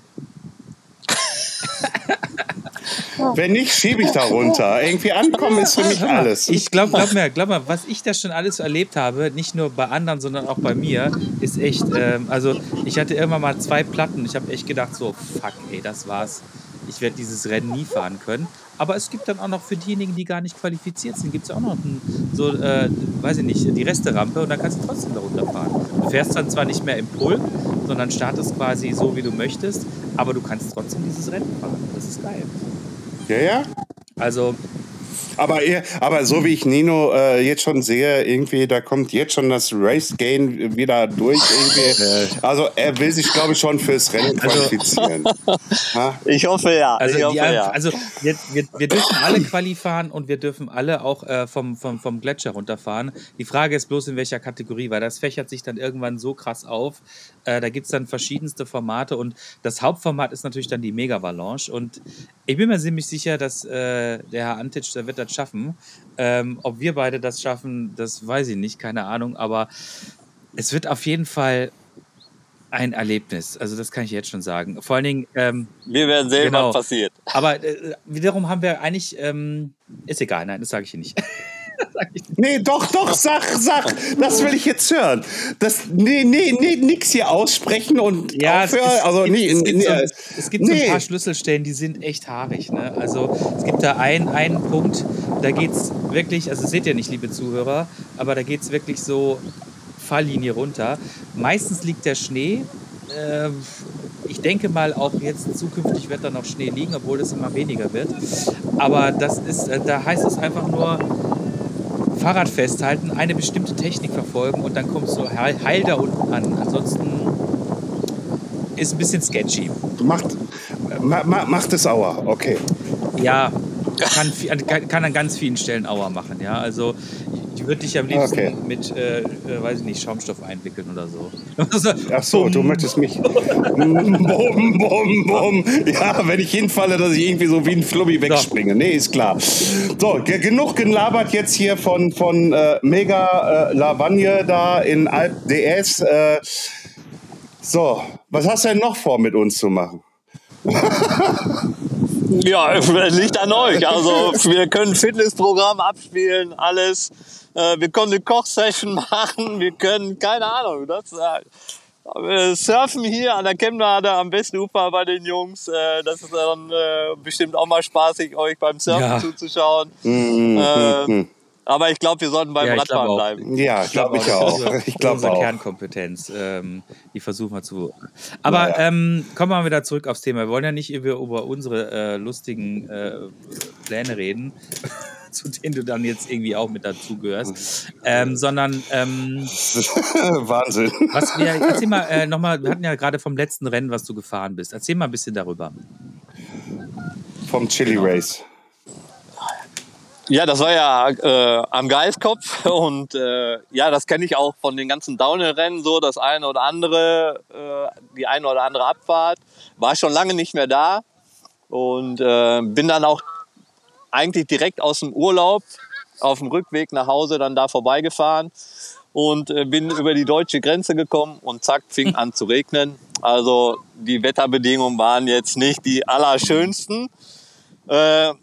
Wenn nicht, schiebe ich da runter. Irgendwie ankommen ist für mich alles. Ich glaube, glaub mir, glaub mir, was ich da schon alles erlebt habe, nicht nur bei anderen, sondern auch bei mir, ist echt, ähm, also ich hatte irgendwann mal zwei Platten. Ich habe echt gedacht, so, fuck, ey, das war's. Ich werde dieses Rennen nie fahren können. Aber es gibt dann auch noch für diejenigen, die gar nicht qualifiziert sind, gibt es auch noch ein, so, äh, weiß ich nicht, die Resterampe und dann kannst du trotzdem da runterfahren. Du fährst dann zwar nicht mehr im Pulk, sondern startest quasi so, wie du möchtest, aber du kannst trotzdem dieses Rennen fahren. Das ist geil. ja, ja. Also, Aber, ihr- aber so wie ich Nino äh, jetzt schon sehe, irgendwie, da kommt jetzt schon das Race Gain wieder durch. Irgendwie. Also er will sich, glaube ich, schon fürs Rennen qualifizieren. Ha? Ich hoffe ja. Also, ich hoffe ja. also wir, wir, wir dürfen alle Quali fahren und wir dürfen alle auch äh, vom, vom, vom Gletscher runterfahren. Die Frage ist bloß, in welcher Kategorie, weil das fächert sich dann irgendwann so krass auf. Äh, da gibt es dann verschiedenste Formate und das Hauptformat ist natürlich dann die Mega-Valanche. Und ich bin mir ziemlich sicher, dass äh, der Herr Antic, der wird das schaffen. Ähm, ob wir beide das schaffen, das weiß ich nicht, keine Ahnung. Aber es wird auf jeden Fall ein Erlebnis. Also das kann ich jetzt schon sagen. Vor allen Dingen, ähm, wir werden sehen, genau. was passiert. aber äh, wiederum haben wir eigentlich, ähm, ist egal, nein, das sage ich hier nicht. Nee, doch, doch, sag, sag. Das will ich jetzt hören. Das, nee, nee, nee, nix hier aussprechen und Ja, es, aufhören. es, also, gibt, nee, es gibt, nee, so, es gibt so nee. ein paar Schlüsselstellen, die sind echt haarig. Ne? Also es gibt da einen, einen Punkt, da geht es wirklich, also seht ihr nicht, liebe Zuhörer, aber da geht es wirklich so Falllinie runter. Meistens liegt der Schnee. Ähm, ich denke mal, auch jetzt zukünftig wird da noch Schnee liegen, obwohl es immer weniger wird. Aber das ist, äh, da heißt es einfach nur, Fahrrad festhalten, eine bestimmte Technik verfolgen und dann kommst du heil, heil da unten an. Ansonsten ist ein bisschen sketchy. Macht, ma, ma, macht es Auer, okay. Ja, kann, kann an ganz vielen Stellen Aua machen. Ja, also ich würde dich am liebsten Okay. mit, äh, äh, weiß ich nicht, Schaumstoff einwickeln oder so. Ach so, du möchtest mich. Bum, bum, bum. Ja, wenn ich hinfalle, dass ich irgendwie so wie ein Flummi wegspringe. Nee, ist klar. So, ge- genug gelabert jetzt hier von, von äh, Mega äh, Lavagne da in Alp DS. Äh, so, was hast du denn noch vor, mit uns zu machen? Ja, liegt an euch. Also wir können Fitnessprogramm abspielen, alles. Äh, Wir können eine Kochsession machen, wir können, keine Ahnung, das, äh, wir surfen hier an der Chemnade am besten Ufer bei den Jungs. Äh, Das ist dann äh, bestimmt auch mal spaßig, euch beim Surfen Ja. zuzuschauen. Mm, Äh, aber ich glaube, wir sollten beim Ja, ich Radfahren bleiben. Ja, glaube ich auch. Das ist Ich glaube unsere auch. Kernkompetenz. Ähm, die versuchen wir zu. Aber Naja. ähm, kommen wir mal wieder zurück aufs Thema. Wir wollen ja nicht über, über unsere äh, lustigen äh, Pläne reden, zu denen du dann jetzt irgendwie auch mit dazugehörst, ähm, sondern ähm, Wahnsinn. was wir, erzähl mal äh, nochmal, wir hatten ja gerade vom letzten Rennen, was du gefahren bist. Erzähl mal ein bisschen darüber. Vom Chili Race. Ja, das war ja äh, am Geiskopf und äh, ja, das kenne ich auch von den ganzen Downhill-Rennen so, das eine oder andere, äh, die eine oder andere Abfahrt. War schon lange nicht mehr da und äh, bin dann auch eigentlich direkt aus dem Urlaub auf dem Rückweg nach Hause dann da vorbeigefahren und äh, bin über die deutsche Grenze gekommen und zack, fing an zu regnen. Also die Wetterbedingungen waren jetzt nicht die allerschönsten. Äh,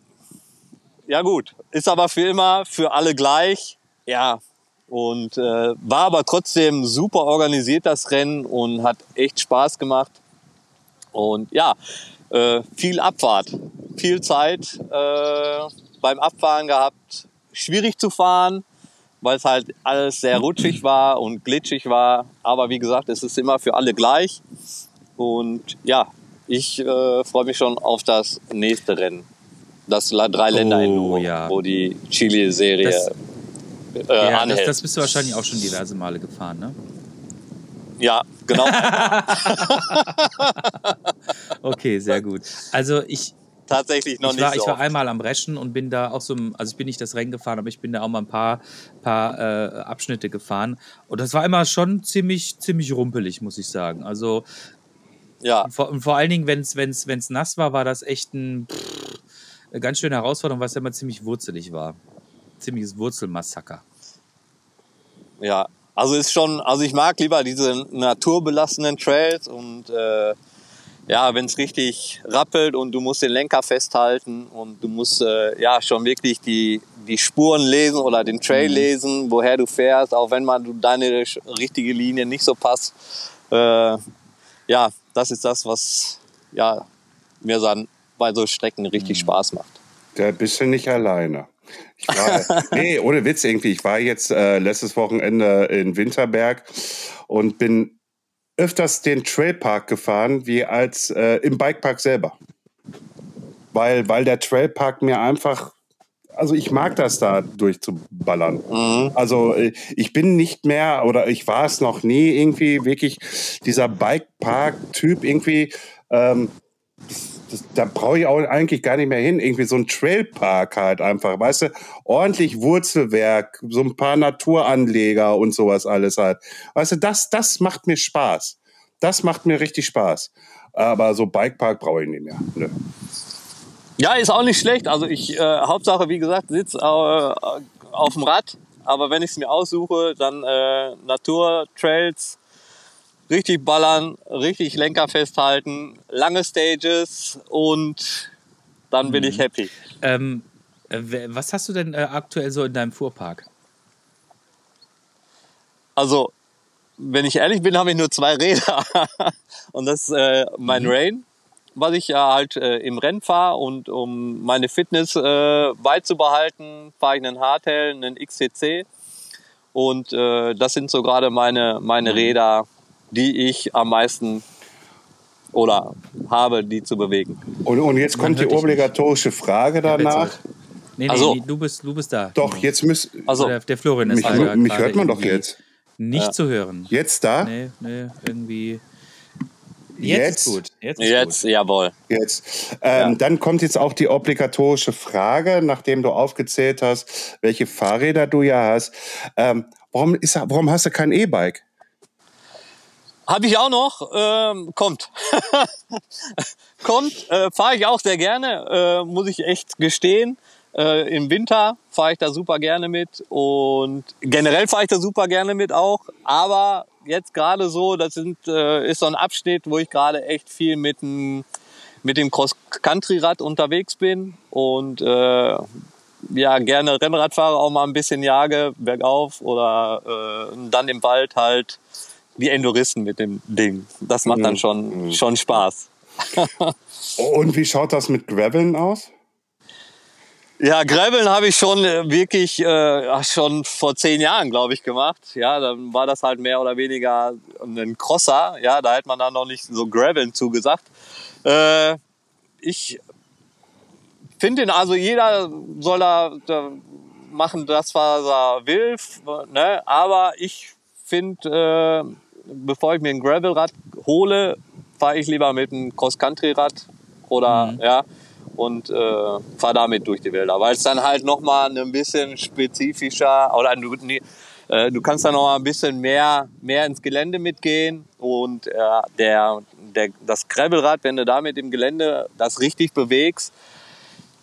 ja gut, ist aber für immer, für alle gleich. Ja, und äh, war aber trotzdem super organisiert das Rennen und hat echt Spaß gemacht. Und ja, äh, viel Abfahrt, viel Zeit äh, beim Abfahren gehabt. Schwierig zu fahren, weil es halt alles sehr rutschig war und glitschig war. Aber wie gesagt, es ist immer für alle gleich. Und ja, ich äh, freue mich schon auf das nächste Rennen. Das drei Länder Oh, in ja. wo die Chile-Serie äh, Ja, das, das bist du wahrscheinlich auch schon diverse Male gefahren, ne? ja, genau. Okay, sehr gut. Also ich, Tatsächlich noch ich, nicht war, so. ich war oft. einmal am Reschen und bin da auch so, also ich bin nicht das Rennen gefahren, aber ich bin da auch mal ein paar, paar äh, Abschnitte gefahren. Und das war immer schon ziemlich, ziemlich rumpelig, muss ich sagen. Also ja, vor, und vor allen Dingen, wenn es wenn's, wenn's nass war, war das echt ein, pff, eine ganz schöne Herausforderung, weil es ja immer ziemlich wurzelig war. Ziemliches Wurzelmassaker. ja. Also ist schon, also ich mag lieber diese naturbelassenen Trails und äh, ja, wenn es richtig rappelt und du musst den Lenker festhalten und du musst äh, ja schon wirklich die, die Spuren lesen oder den Mhm. Trail lesen, woher du fährst, auch wenn mal du deine richtige Linie nicht so passt. Äh, ja, das ist das, was ja, mir dann bei so Strecken richtig Mhm. Spaß macht. Da bist du nicht alleine. Ich war, nee, ohne Witz irgendwie. Ich war jetzt äh, letztes Wochenende in Winterberg und bin öfters den Trailpark gefahren, wie als äh, im Bikepark selber. Weil, weil der Trailpark mir einfach, also ich mag das da durchzuballern. Mhm. Also äh, ich bin nicht mehr oder ich war es noch nie irgendwie wirklich dieser Bikepark-Typ irgendwie. Ähm, das, da brauche ich auch eigentlich gar nicht mehr hin. Irgendwie so ein Trailpark halt einfach, weißt du, ordentlich Wurzelwerk, so ein paar Naturanleger und sowas alles halt. Weißt du, das, das macht mir Spaß. Das macht mir richtig Spaß. Aber so Bikepark brauche ich nicht mehr. Nö. Ja, ist auch nicht schlecht. Also ich, äh, Hauptsache, wie gesagt, sitz äh, auf dem Rad. Aber wenn ich es mir aussuche, dann äh, Naturtrails, richtig ballern, richtig Lenker festhalten, lange Stages und dann bin ich happy. Ähm, äh, was hast du denn äh, aktuell so in deinem Fuhrpark? Also, wenn ich ehrlich bin, habe ich nur zwei Räder. und das ist äh, mein Rain, was ich ja halt äh, im Rennen fahre. Und um meine Fitness äh, beizubehalten, fahre ich einen Hardtail, einen XCC. Und äh, das sind so gerade meine, meine Räder, die ich am meisten oder habe, die zu bewegen. Und, und jetzt kommt die obligatorische Frage danach. Nee, nee, Ach so. nee, du bist, du bist da. Doch, jetzt müsst, Also, Der, der Florian ist mich, leider mich hört man doch jetzt. Nicht Ja. zu hören. Jetzt da? Nee, nee, irgendwie. Jetzt, Jetzt? ist gut. Jetzt ist jetzt, gut. jawohl. Jetzt. Ähm, Ja. Dann kommt jetzt auch die obligatorische Frage, nachdem du aufgezählt hast, welche Fahrräder du ja hast. Ähm, warum, ist, warum hast du kein E-Bike? Habe ich auch noch, ähm, kommt. kommt, äh, fahre ich auch sehr gerne, äh, muss ich echt gestehen. Äh, Im Winter fahre ich da super gerne mit und generell fahre ich da super gerne mit auch. Aber jetzt gerade so, das sind, äh, ist so ein Abschnitt, wo ich gerade echt viel mit dem, mit dem Cross-Country-Rad unterwegs bin und äh, ja gerne Rennrad fahre, auch mal ein bisschen jage, bergauf oder äh, dann im Wald halt die Enduristen mit dem Ding. Das macht dann schon, schon Spaß. Und wie schaut das mit Graveln aus? Ja, Graveln habe ich schon äh, wirklich äh, schon vor zehn Jahren, glaube ich, gemacht. Ja, dann war das halt mehr oder weniger ein Crosser. Ja, da hätte man dann noch nicht so Graveln zugesagt. Äh, ich finde, den- also jeder soll da, da machen das, was er will. Ne? Aber ich finde, äh, bevor ich mir ein Gravelrad hole, fahre ich lieber mit einem Cross-Country-Rad oder ja und äh, fahre damit durch die Wälder, weil es dann halt noch mal ein bisschen spezifischer oder du, nee, äh, du kannst dann noch mal ein bisschen mehr mehr ins Gelände mitgehen und äh, der, der das Gravelrad, wenn du damit im Gelände das richtig bewegst,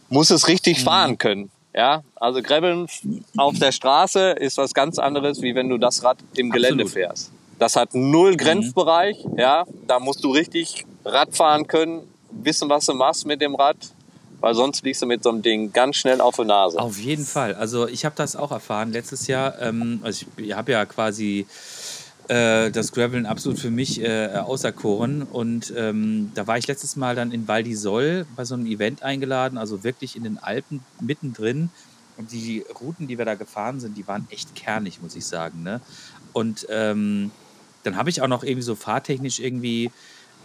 muss es richtig fahren können. Ja, also Graveln auf der Straße ist was ganz anderes, wie wenn du das Rad im Gelände Absolut. fährst. Das hat null Grenzbereich, ja, da musst du richtig Rad fahren können, wissen, was du machst mit dem Rad weil sonst liegst du mit so einem Ding ganz schnell auf der Nase. Auf jeden Fall. Also ich habe das auch erfahren letztes Jahr. Ähm, also ich, habe ja quasi äh, das Graveln absolut für mich äh, auserkoren. Und ähm, da war ich letztes Mal dann in Val di Sol bei so einem Event eingeladen, also wirklich in den Alpen mittendrin. Und die Routen, die wir da gefahren sind, die waren echt kernig, muss ich sagen. Ne? Und ähm, dann habe ich auch noch irgendwie so fahrtechnisch irgendwie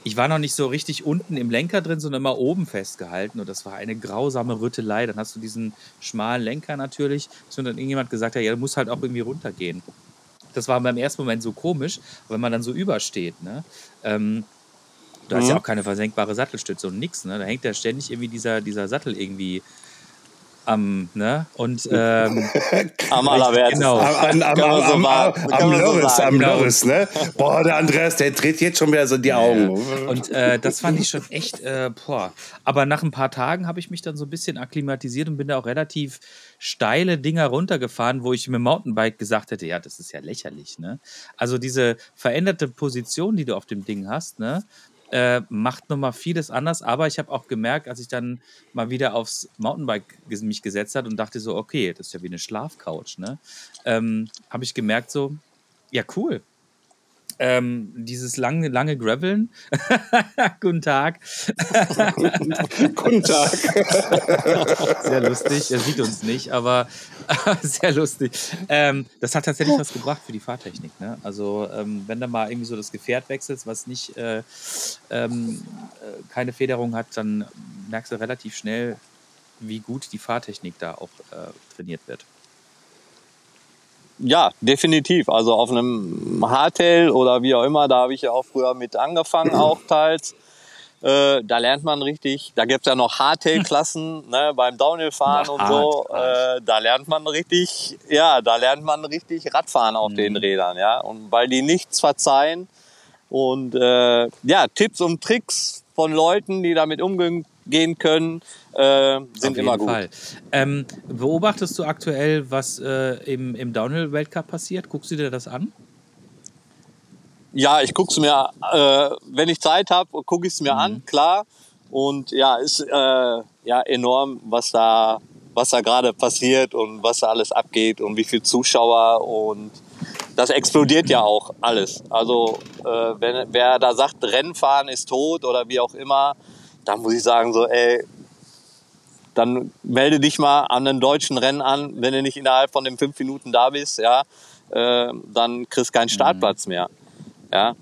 ich war noch nicht so richtig unten im Lenker drin, sondern immer oben festgehalten. Und das war eine grausame Rüttelei. Dann hast du diesen schmalen Lenker natürlich. Und dann irgendjemand gesagt, ja, du musst halt auch irgendwie runtergehen. Das war beim ersten Moment so komisch, wenn man dann so übersteht. Ne? Ähm, du hast ja Mhm. auch keine versenkbare Sattelstütze und nix. Ne? Da hängt ja ständig irgendwie dieser, dieser Sattel irgendwie am, ne? Und ähm, Am allerwertesten. Genau. Am, am, man so am, am, am so Loris, am. Loris, ne? Boah, der Andreas, der dreht jetzt schon wieder so die Augen. Und äh, das fand ich schon echt, äh, boah. Aber nach ein paar Tagen habe ich mich dann so ein bisschen akklimatisiert und bin da auch relativ steile Dinger runtergefahren, wo ich mit dem Mountainbike gesagt hätte, ja, das ist ja lächerlich, ne? Also diese veränderte Position, die du auf dem Ding hast, ne? Äh, macht nochmal vieles anders, aber ich habe auch gemerkt, als ich dann mal wieder aufs Mountainbike mich gesetzt hat und dachte so, okay, das ist ja wie eine Schlafcouch, ne? Ähm, habe ich gemerkt so, ja cool, ähm, dieses lange, lange Graveln. Guten Tag. Guten Tag. Sehr lustig. Er sieht uns nicht, aber sehr lustig. Ähm, das hat tatsächlich was gebracht für die Fahrtechnik. Ne? Also, ähm, wenn du mal irgendwie so das Gefährt wechselst, was nicht äh, ähm, äh, keine Federung hat, dann merkst du relativ schnell, wie gut die Fahrtechnik da auch äh, trainiert wird. Ja, definitiv. Also auf einem Hardtail oder wie auch immer, da habe ich ja auch früher mit angefangen, auch teils. Äh, da lernt man richtig, da gibt's ja noch Hardtail-Klassen ne, beim Downhill-Fahren und so. Äh, da lernt man richtig, ja, da lernt man richtig Radfahren auf den Rädern, ja. Und weil die nichts verzeihen. Und äh, ja, Tipps und Tricks von Leuten, die damit umgehen können, äh, sind Auf immer jeden gut. Fall. Ähm, beobachtest du aktuell, was äh, im, im Downhill-Weltcup passiert? Guckst du dir das an? Ja, ich guck's mir, äh, wenn ich Zeit habe, gucke ich es mir Mhm. an, klar. Und ja, ist äh, ja enorm, was da, was da gerade passiert und was da alles abgeht und wie viele Zuschauer und das explodiert ja auch alles. Also äh, wenn wer da sagt, Rennfahren ist tot oder wie auch immer, dann muss ich sagen so, ey, dann melde dich mal an den deutschen Rennen an, wenn du nicht innerhalb von den fünf Minuten da bist, ja, äh, dann kriegst du keinen Startplatz mehr. Ja.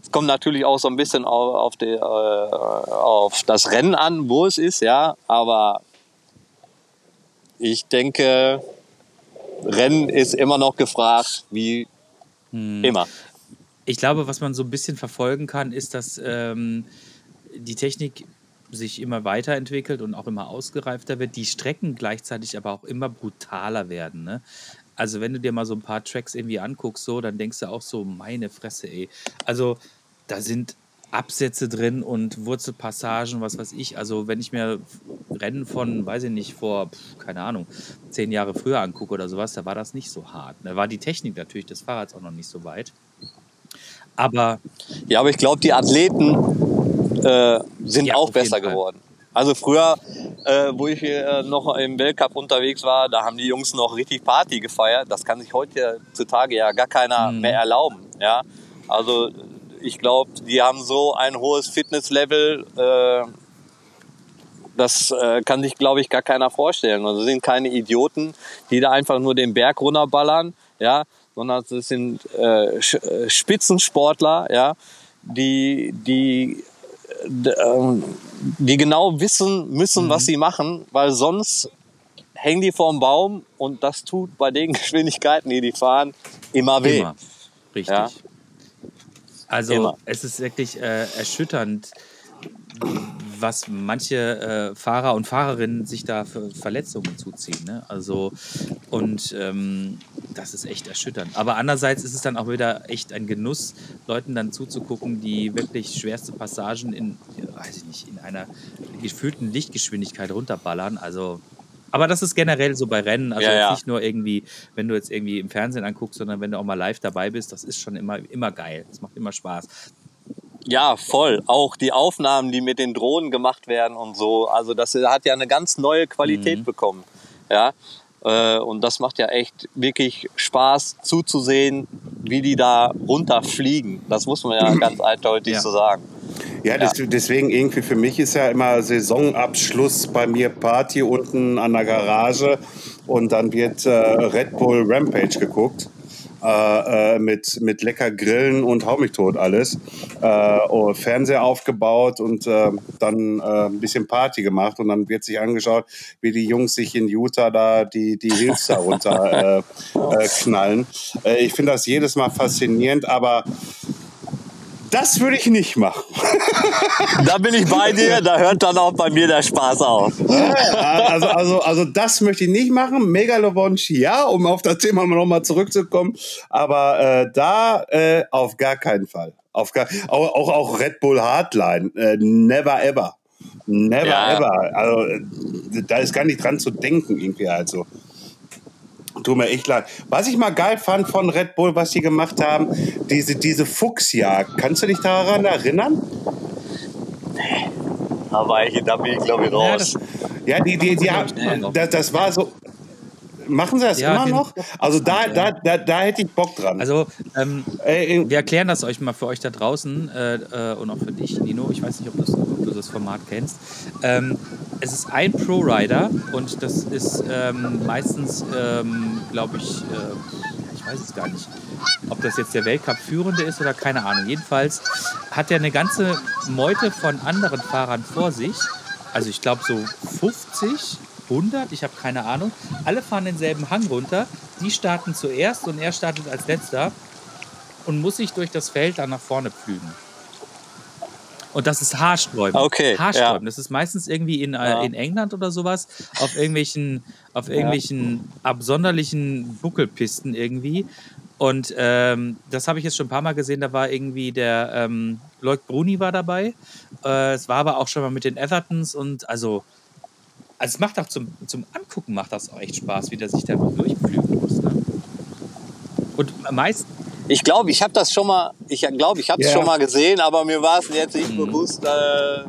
Es kommt natürlich auch so ein bisschen auf, auf, die, äh, auf das Rennen an, wo es ist, ja, aber ich denke, Rennen ist immer noch gefragt, wie immer. Ich glaube, was man so ein bisschen verfolgen kann, ist, dass ähm, die Technik sich immer weiterentwickelt und auch immer ausgereifter wird, die Strecken gleichzeitig aber auch immer brutaler werden. Ne? Also wenn du dir mal so ein paar Tracks irgendwie anguckst, so, dann denkst du auch so, meine Fresse, ey. Also da sind Absätze drin und Wurzelpassagen, was weiß ich. Also wenn ich mir Rennen von, weiß ich nicht, vor, keine Ahnung, zehn Jahre früher angucke oder sowas, da war das nicht so hart. Da war die Technik natürlich des Fahrrads auch noch nicht so weit. Aber Ja, aber ich glaube, die Athleten äh, sind Ja, auch besser geworden. Also früher, äh, wo ich äh, noch im Weltcup unterwegs war, da haben die Jungs noch richtig Party gefeiert. Das kann sich heutzutage ja gar keiner Mhm. mehr erlauben. Ja? Also ich glaube, die haben so ein hohes Fitnesslevel, äh, das äh, kann sich, glaube ich, gar keiner vorstellen. Also sind keine Idioten, die da einfach nur den Berg runterballern, ja, sondern es sind Spitzensportler, ja, die, die, die genau wissen müssen, was sie machen, weil sonst hängen die vorm Baum und das tut bei den Geschwindigkeiten, die die fahren, immer weh. Immer. Richtig. Ja. Also Immer. es ist wirklich äh, erschütternd, was manche äh, Fahrer und Fahrerinnen sich da für Verletzungen zuziehen. Ne? Also und ähm, das ist echt erschütternd. Aber andererseits ist es dann auch wieder echt ein Genuss, Leuten dann zuzugucken, die wirklich schwerste Passagen in, weiß ich nicht, in einer gefühlten Lichtgeschwindigkeit runterballern. Also aber das ist generell so bei Rennen, also Ja, ja. nicht nur irgendwie, wenn du jetzt irgendwie im Fernsehen anguckst, sondern wenn du auch mal live dabei bist, das ist schon immer, immer geil. Das macht immer Spaß. Ja, voll. Auch die Aufnahmen, die mit den Drohnen gemacht werden und so. Also das hat ja eine ganz neue Qualität mhm. bekommen. Ja. Äh, und das macht ja echt wirklich Spaß zuzusehen, wie die da runterfliegen. Das muss man ja ganz eindeutig ja. so sagen. Ja, das, deswegen irgendwie für mich ist ja immer Saisonabschluss bei mir Party unten an der Garage und dann wird äh, Red Bull Rampage geguckt. Äh, äh, mit, mit lecker Grillen und hau mich tot alles. Äh, oh, Fernseher aufgebaut und äh, dann äh, ein bisschen Party gemacht und dann wird sich angeschaut, wie die Jungs sich in Utah da die, die Hills da runter äh, knallen. ich finde das jedes Mal faszinierend, aber das würde ich nicht machen. da bin ich bei dir, da hört dann auch bei mir der Spaß auf. Also, also, also das möchte ich nicht machen. Megalowonsch, ja, um auf das Thema nochmal zurückzukommen. Aber äh, da äh, auf gar keinen Fall. Auf gar, auch, auch, auch Red Bull Hardline. Äh, never ever. Never ja. ever. Also da ist gar nicht dran zu denken, irgendwie also. Tut mir echt leid. Was ich mal geil fand von Red Bull, was sie gemacht haben, diese, diese Fuchsjagd. Kannst du dich daran erinnern? Nee. Aber ich, da bin ich, glaube ich, raus. Ja, die, die, die, haben, das, das war so, Machen sie das ja, immer noch? Also da, da, da, da hätte ich Bock dran. Also ähm, äh, wir erklären das euch mal für euch da draußen äh, äh, und auch für dich, Nino. Ich weiß nicht, ob, das, ob du das Format kennst. Ähm, es ist ein Pro-Rider und das ist ähm, meistens, ähm, glaube ich, äh, ich weiß es gar nicht, ob das jetzt der Weltcup-Führende ist oder keine Ahnung. Jedenfalls hat er eine ganze Meute von anderen Fahrern vor sich. Also ich glaube so 50 100, ich habe keine Ahnung. Alle fahren denselben Hang runter. Die starten zuerst und er startet als letzter und muss sich durch das Feld dann nach vorne pflügen. Und das ist Haarsträuben. Okay. Haarsträuben. Ja. Das ist meistens irgendwie in, äh, ja. in England oder sowas, auf irgendwelchen, auf irgendwelchen ja. absonderlichen Buckelpisten irgendwie. Und ähm, das habe ich jetzt schon ein paar Mal gesehen. Da war irgendwie der ähm, Lloyd Bruni war dabei. Äh, es war aber auch schon mal mit den Evertons und also also es macht auch zum, zum Angucken macht das auch echt Spaß, wie der sich da durchflügen muss. Ne? Und meist. Ich glaube, ich habe das schon mal, ich glaube, ich habe es yeah. schon mal gesehen, aber mir war es jetzt nicht mhm. bewusst, äh,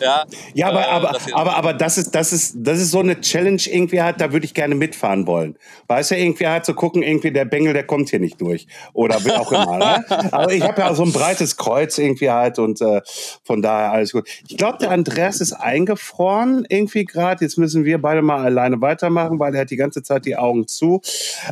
ja, ja aber, äh, aber, aber, aber das, ist, das, ist, das ist so eine Challenge irgendwie halt, da würde ich gerne mitfahren wollen. Weißt du, irgendwie halt zu gucken, irgendwie der Bengel, der kommt hier nicht durch. Oder wie auch immer. ne? Aber ich habe ja so ein breites Kreuz irgendwie halt und äh, von daher alles gut. Ich glaube, der Andreas ist eingefroren irgendwie gerade. Jetzt müssen wir beide mal alleine weitermachen, weil er hat die ganze Zeit die Augen zu.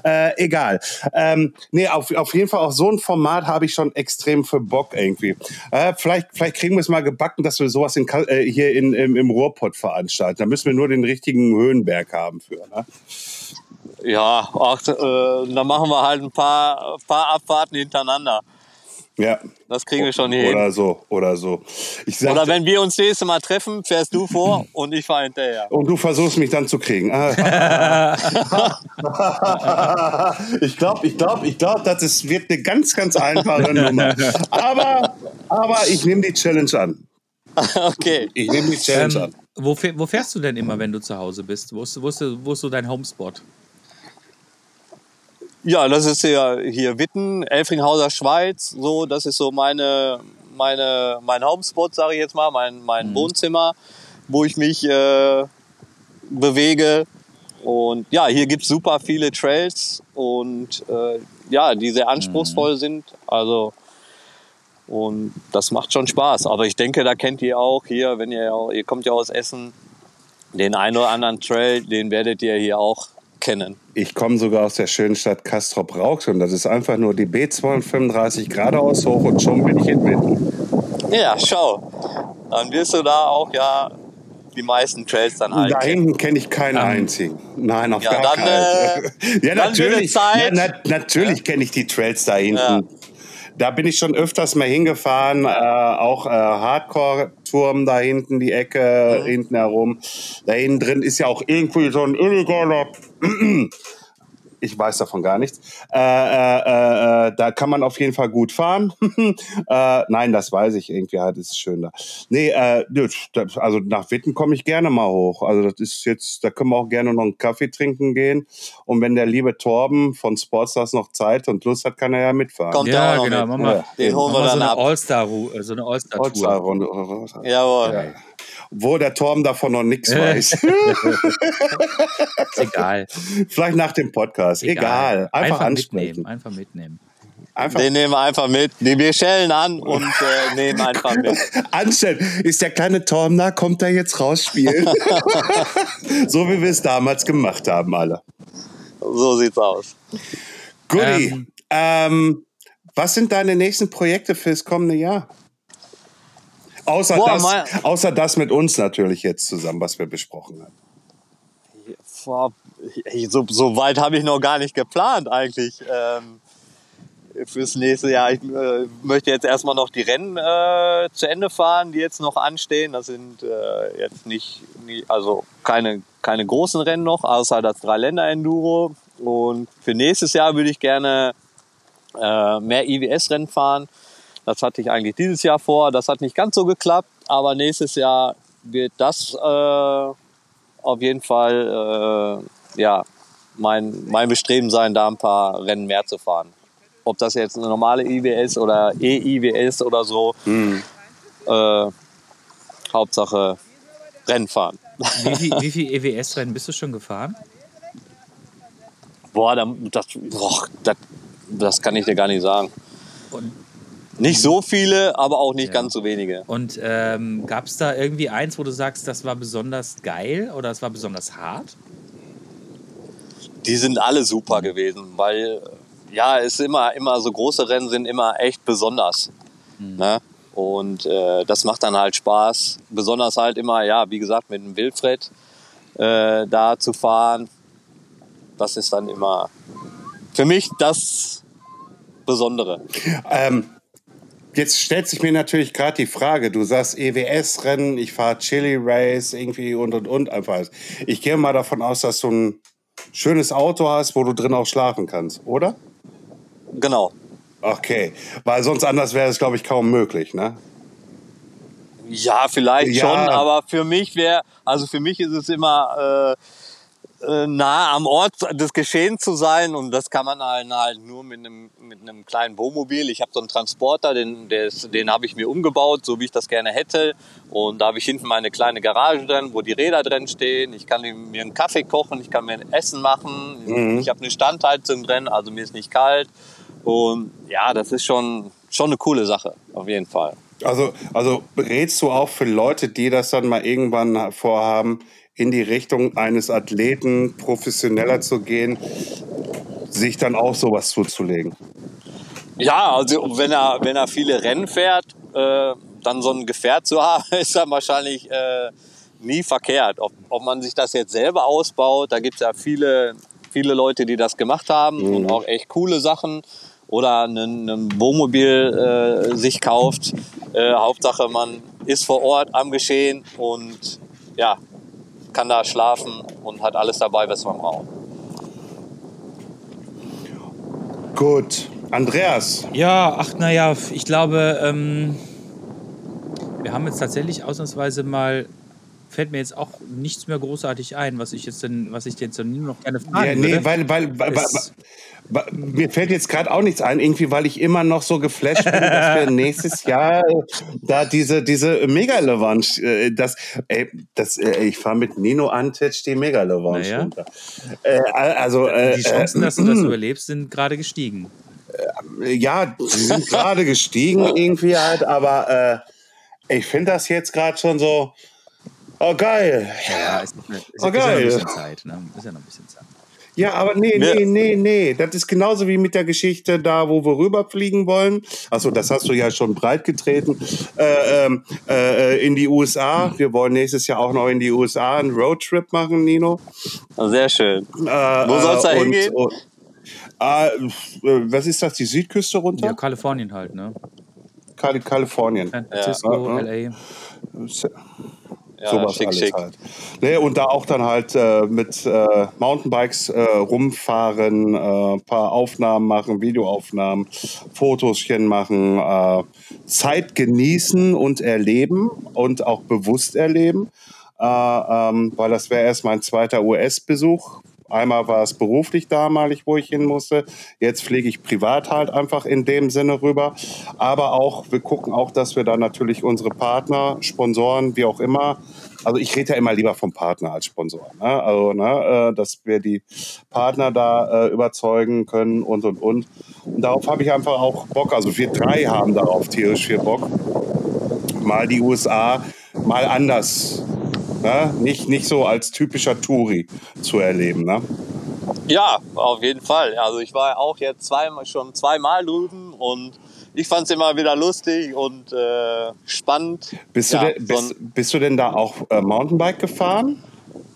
Äh, egal. Ähm, nee, auf, auf jeden Fall auch so ein Format habe ich schon extrem für Bock irgendwie. Äh, vielleicht, vielleicht kriegen wir es mal gebacken, dass wir sowas in, äh, äh, hier in, im, im Ruhrpott veranstalten. Da müssen wir nur den richtigen Höhenberg haben für. Ne? Ja, ach, äh, dann machen wir halt ein paar, paar Abfahrten hintereinander. Ja. Das kriegen wir schon hin. Oder so, oder so. Sagte, oder wenn wir uns das nächste Mal treffen, fährst du vor und ich fahre hinterher. Und du versuchst mich dann zu kriegen. ich glaube, ich glaube, ich glaube, das ist, wird eine ganz, ganz einfache Nummer. Aber, aber ich nehme die Challenge an. okay. Ich nehme die Challenge ähm, an. Wo, wo, fährst du denn immer, wenn du zu Hause bist? Wo ist, wo ist, wo ist so dein Homespot? Ja, das ist ja hier Witten, Elfringhauser Schweiz. So, das ist so meine, meine, mein Homespot, sage ich jetzt mal, mein, mein mhm. Wohnzimmer, wo ich mich äh, bewege. Und ja, hier gibt es super viele Trails und äh, ja, die sehr anspruchsvoll mhm. sind. Also und das macht schon Spaß. Aber ich denke, da kennt ihr auch hier, wenn ihr, ihr kommt ja aus Essen, den einen oder anderen Trail, den werdet ihr hier auch kennen. Ich komme sogar aus der schönen Stadt Castrop Rauxel und das ist einfach nur die B235 geradeaus hoch und schon bin ich in Witten. Ja, schau. Dann wirst du da auch ja die meisten Trails dann halt. Da hinten kenne ich keinen um, einzigen. Nein, auf ja, gar dann, keinen. Äh, ja, natürlich, ja, na, natürlich kenne ich die Trails da hinten. Ja. Da bin ich schon öfters mal hingefahren, äh, auch äh, Hardcore-Turm da hinten, die Ecke, mhm. hinten herum. Da hinten drin ist ja auch irgendwie so ein illegaler ich weiß davon gar nichts. Äh, äh, äh, da kann man auf jeden Fall gut fahren. äh, nein, das weiß ich irgendwie halt, ist schön da. Nee, äh, also nach Witten komme ich gerne mal hoch. Also das ist jetzt, da können wir auch gerne noch einen Kaffee trinken gehen. Und wenn der liebe Torben von Sportstars noch Zeit und Lust hat, kann er ja mitfahren. Kommt ja, genau. Mit. Ja. Den holen wir dann so ab. All-Star, so eine All-Star-Tour. All Jawohl. Ja. Wo der Torben davon noch nichts weiß. ist egal. Vielleicht nach dem Podcast. Egal. Einfach, Einfach ansprechen. mitnehmen. Einfach mitnehmen. Einfach Den nehmen wir einfach mit. Die wir schellen an und äh, nehmen einfach mit. anstellen. Ist der kleine Torben da? Kommt er jetzt rausspielen? so wie wir es damals gemacht haben, alle. So sieht's aus. Guti. Ähm. Ähm, was sind deine nächsten Projekte fürs kommende Jahr? Außer, Boah, das, mein- außer das mit uns natürlich jetzt zusammen, was wir besprochen haben. So, so weit habe ich noch gar nicht geplant eigentlich ähm, fürs nächste Jahr. Ich äh, möchte jetzt erstmal noch die Rennen äh, zu Ende fahren, die jetzt noch anstehen. Das sind äh, jetzt nicht, nie- also keine, keine großen Rennen noch, außer das Dreiländer-Enduro. Und für nächstes Jahr würde ich gerne äh, mehr IWS-Rennen fahren. Das hatte ich eigentlich dieses Jahr vor. Das hat nicht ganz so geklappt, aber nächstes Jahr wird das äh, auf jeden Fall äh, ja, mein, mein Bestreben sein, da ein paar Rennen mehr zu fahren. Ob das jetzt eine normale IWS oder E-IWS oder so. Äh, Hauptsache Rennen fahren. Wie viel, wie viel EWS-Rennen bist du schon gefahren? Boah, da- das, boah, das, das kann ich dir gar nicht sagen. Und, Nicht so viele, aber auch nicht Ja. ganz so wenige. und ähm, gab es da irgendwie eins, wo du sagst, das war besonders geil oder es war besonders hart? die sind alle super gewesen, weil ja, es ist immer, immer so große Rennen sind immer echt besonders. Ne? Und äh, das macht dann halt Spaß. Besonders halt immer, ja, wie gesagt, mit dem Wilfred äh, da zu fahren. Das ist dann immer für mich das Besondere. Ähm, jetzt stellt sich mir natürlich gerade die Frage, du sagst EWS-Rennen, ich fahre Chili Race irgendwie und und und einfach. Ich gehe mal davon aus, dass du ein schönes Auto hast, wo du drin auch schlafen kannst, oder? Genau. Okay, weil sonst anders wäre es, glaube ich, kaum möglich, ne? Ja, vielleicht Ja. schon, aber für mich wäre, also für mich ist es immer äh, äh, nah am Ort des Geschehens zu sein und das kann man halt, halt nur mit einem, mit einem kleinen Wohnmobil. Ich habe so einen Transporter, den, den habe ich mir umgebaut, so wie ich das gerne hätte und da habe ich hinten meine kleine Garage drin, wo die Räder drin stehen. Ich kann mir einen Kaffee kochen, ich kann mir ein Essen machen, ich habe eine Standheizung drin, also mir ist nicht kalt und ja, das ist schon, schon eine coole Sache, auf jeden Fall. Also, also rätst du auch für Leute, die das dann mal irgendwann vorhaben, in die Richtung eines Athleten professioneller zu gehen, sich dann auch sowas zuzulegen? Ja, also wenn er, wenn er viele Rennen fährt, äh, dann so ein Gefährt zu haben, ist dann wahrscheinlich äh, nie verkehrt. Ob, ob man sich das jetzt selber ausbaut, da gibt es ja viele, viele Leute, die das gemacht haben und auch echt coole Sachen. Oder ein, ein Wohnmobil äh, sich kauft. Äh, Hauptsache, man ist vor Ort am Geschehen und ja, kann da schlafen und hat alles dabei, was man braucht. Gut. Andreas, Ja, ach naja, ich glaube, ähm, wir haben jetzt tatsächlich ausnahmsweise mal, fällt mir jetzt auch nichts mehr großartig ein, was ich jetzt denn, was ich nur noch gerne fragen ja, nee, würde. weil, weil, weil, weil, mir fällt jetzt gerade auch nichts ein, irgendwie, weil ich immer noch so geflasht bin, dass wir nächstes Jahr äh, da diese, diese Mega-Levanche, äh, das, ey, das, äh, ich fahre mit Nino Antic die Mega-Levanche Naja. runter. Äh, also, äh, Die Chancen, dass du das überlebst, sind gerade gestiegen. äh, ja, sie sind gerade gestiegen irgendwie halt, aber äh, ich finde das jetzt gerade schon so, oh geil. Ja, ist, ist, ist, Oh, ist ja noch geil. ein bisschen Zeit. Ne? Ist ja noch ein bisschen Zeit. Ja, aber nee, Ja. nee, nee, nee. Das ist genauso wie mit der Geschichte da, wo wir rüberfliegen wollen. Achso, das hast du ja schon breit getreten. Äh, ähm, äh, in die USA. Wir wollen nächstes Jahr auch noch in die USA einen Roadtrip machen, Nino. Sehr schön. Äh, Wo soll's da äh, und- hingehen? und- äh, was ist das? Die Südküste runter? Ja, Kalifornien halt, ne? Kali Kalifornien. San Francisco, Ja. LA. Ja, Sowas schick, alles schick. halt. Nee, und da auch dann halt äh, mit äh, Mountainbikes äh, rumfahren, äh, paar Aufnahmen machen, Videoaufnahmen, Fotoschen machen, äh, Zeit genießen und erleben und auch bewusst erleben. Äh, ähm, weil das wäre erst mein zweiter US-Besuch Einmal war es beruflich damalig, wo ich hin musste. Jetzt fliege ich privat halt einfach in dem Sinne rüber. Aber auch, wir gucken auch, dass wir da natürlich unsere Partner, Sponsoren, wie auch immer, also ich rede ja immer lieber vom Partner als Sponsor. Ne? Also, ne, äh, dass wir die Partner da äh, überzeugen können und und und. Und darauf habe ich einfach auch Bock. Also wir drei haben darauf tierisch viel Bock. Mal die USA, mal anders Ne? Nicht, nicht so als typischer Touri zu erleben. Ne? Ja, auf jeden Fall. Also ich war auch jetzt zweimal, schon zweimal drüben und ich fand es immer wieder lustig und äh, spannend. Bist, ja, du denn, bist, bist, du denn da auch äh, Mountainbike gefahren?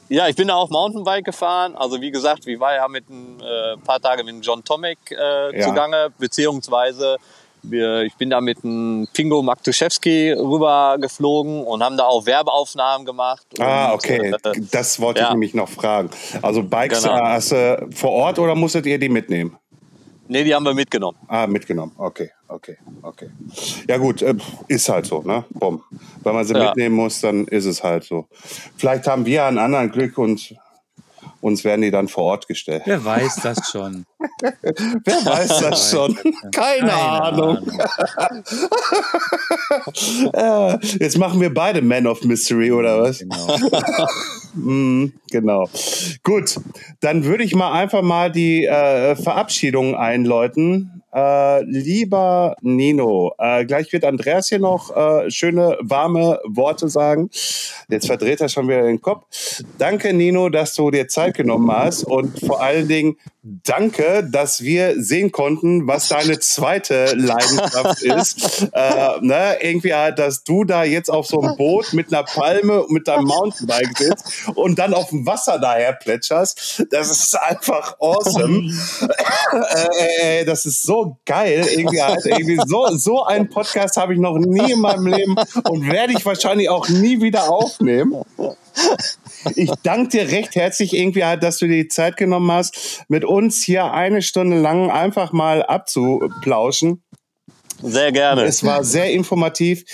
Ja, ich bin da auch Mountainbike gefahren. Also wie gesagt, ich war ja mit ein äh, paar Tage mit John Tomek äh, ja. zugange, beziehungsweise wir, ich bin da mit einem Pingo Maktuszewski rüber geflogen und haben da auch Werbeaufnahmen gemacht. Ah, okay. äh, das wollte ja. ich nämlich noch fragen. Also Bikes genau. hast du vor Ort oder musstet ihr die mitnehmen? Nee, die haben wir mitgenommen. Ah, mitgenommen. Okay, okay, okay. Ja gut, äh, ist halt so, ne? Bumm. Wenn man sie ja. mitnehmen muss, dann ist es halt so. Vielleicht haben wir einen anderen Glück und uns werden die dann vor Ort gestellt. Wer weiß das schon? Wer weiß das schon? Keine, Keine Ahnung. Ahnung. Jetzt machen wir beide Man of Mystery, oder was? Genau. mm, genau. Gut, dann würde ich mal einfach mal die äh, Verabschiedung einläuten. Äh, lieber Nino, äh, gleich wird Andreas hier noch äh, schöne, warme Worte sagen. Jetzt verdreht er schon wieder den Kopf. Danke, Nino, dass du dir Zeit genommen hast und vor allen Dingen danke, dass wir sehen konnten, was deine zweite Leidenschaft ist. Äh, ne? Irgendwie halt, dass du da jetzt auf so einem Boot mit einer Palme mit deinem Mountainbike sitzt und dann auf dem Wasser daher plätscherst. Das ist einfach awesome. äh, das ist so geil. Irgendwie halt, irgendwie so, so einen Podcast habe ich noch nie in meinem Leben und werde ich wahrscheinlich auch nie wieder aufnehmen ich danke dir recht herzlich irgendwie halt, dass du dir die Zeit genommen hast, mit uns hier eine Stunde lang einfach mal abzuplauschen. Sehr gerne. Es war sehr informativ.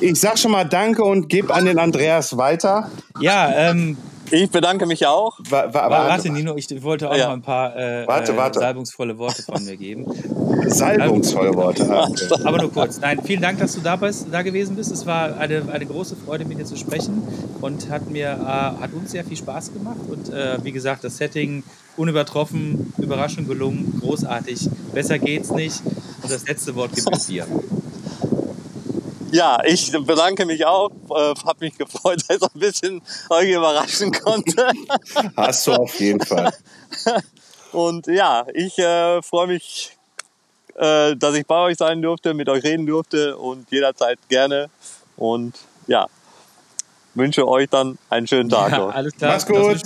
Ich sag schon mal Danke und gebe an den Andreas weiter. Ja, ähm, ich bedanke mich auch. Wa wa warte, Nino, ich wollte auch ja. noch ein paar äh, warte, äh, warte. salbungsvolle Worte von mir geben. Salbungsvolle Worte. Aber nur kurz. Nein, vielen Dank, dass du da, bist, da gewesen bist. Es war eine, eine große Freude, mit dir zu sprechen und hat, mir, äh, hat uns sehr viel Spaß gemacht. Und äh, wie gesagt, das Setting unübertroffen, Überraschung gelungen, großartig. Besser geht's nicht. Und das letzte Wort gibt es dir. Ja, ich bedanke mich auch. Äh, hab mich gefreut, dass ich ein bisschen euch überraschen konnte. Hast du auf jeden Fall. Und ja, ich äh, freue mich, äh, dass ich bei euch sein durfte, mit euch reden durfte und jederzeit gerne. Und ja, wünsche euch dann einen schönen Tag. Ja, alles klar. Mach's gut.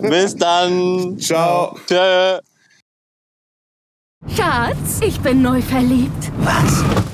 Bis dann. Ciao. Tschö. Schatz, ich bin neu verliebt. Was?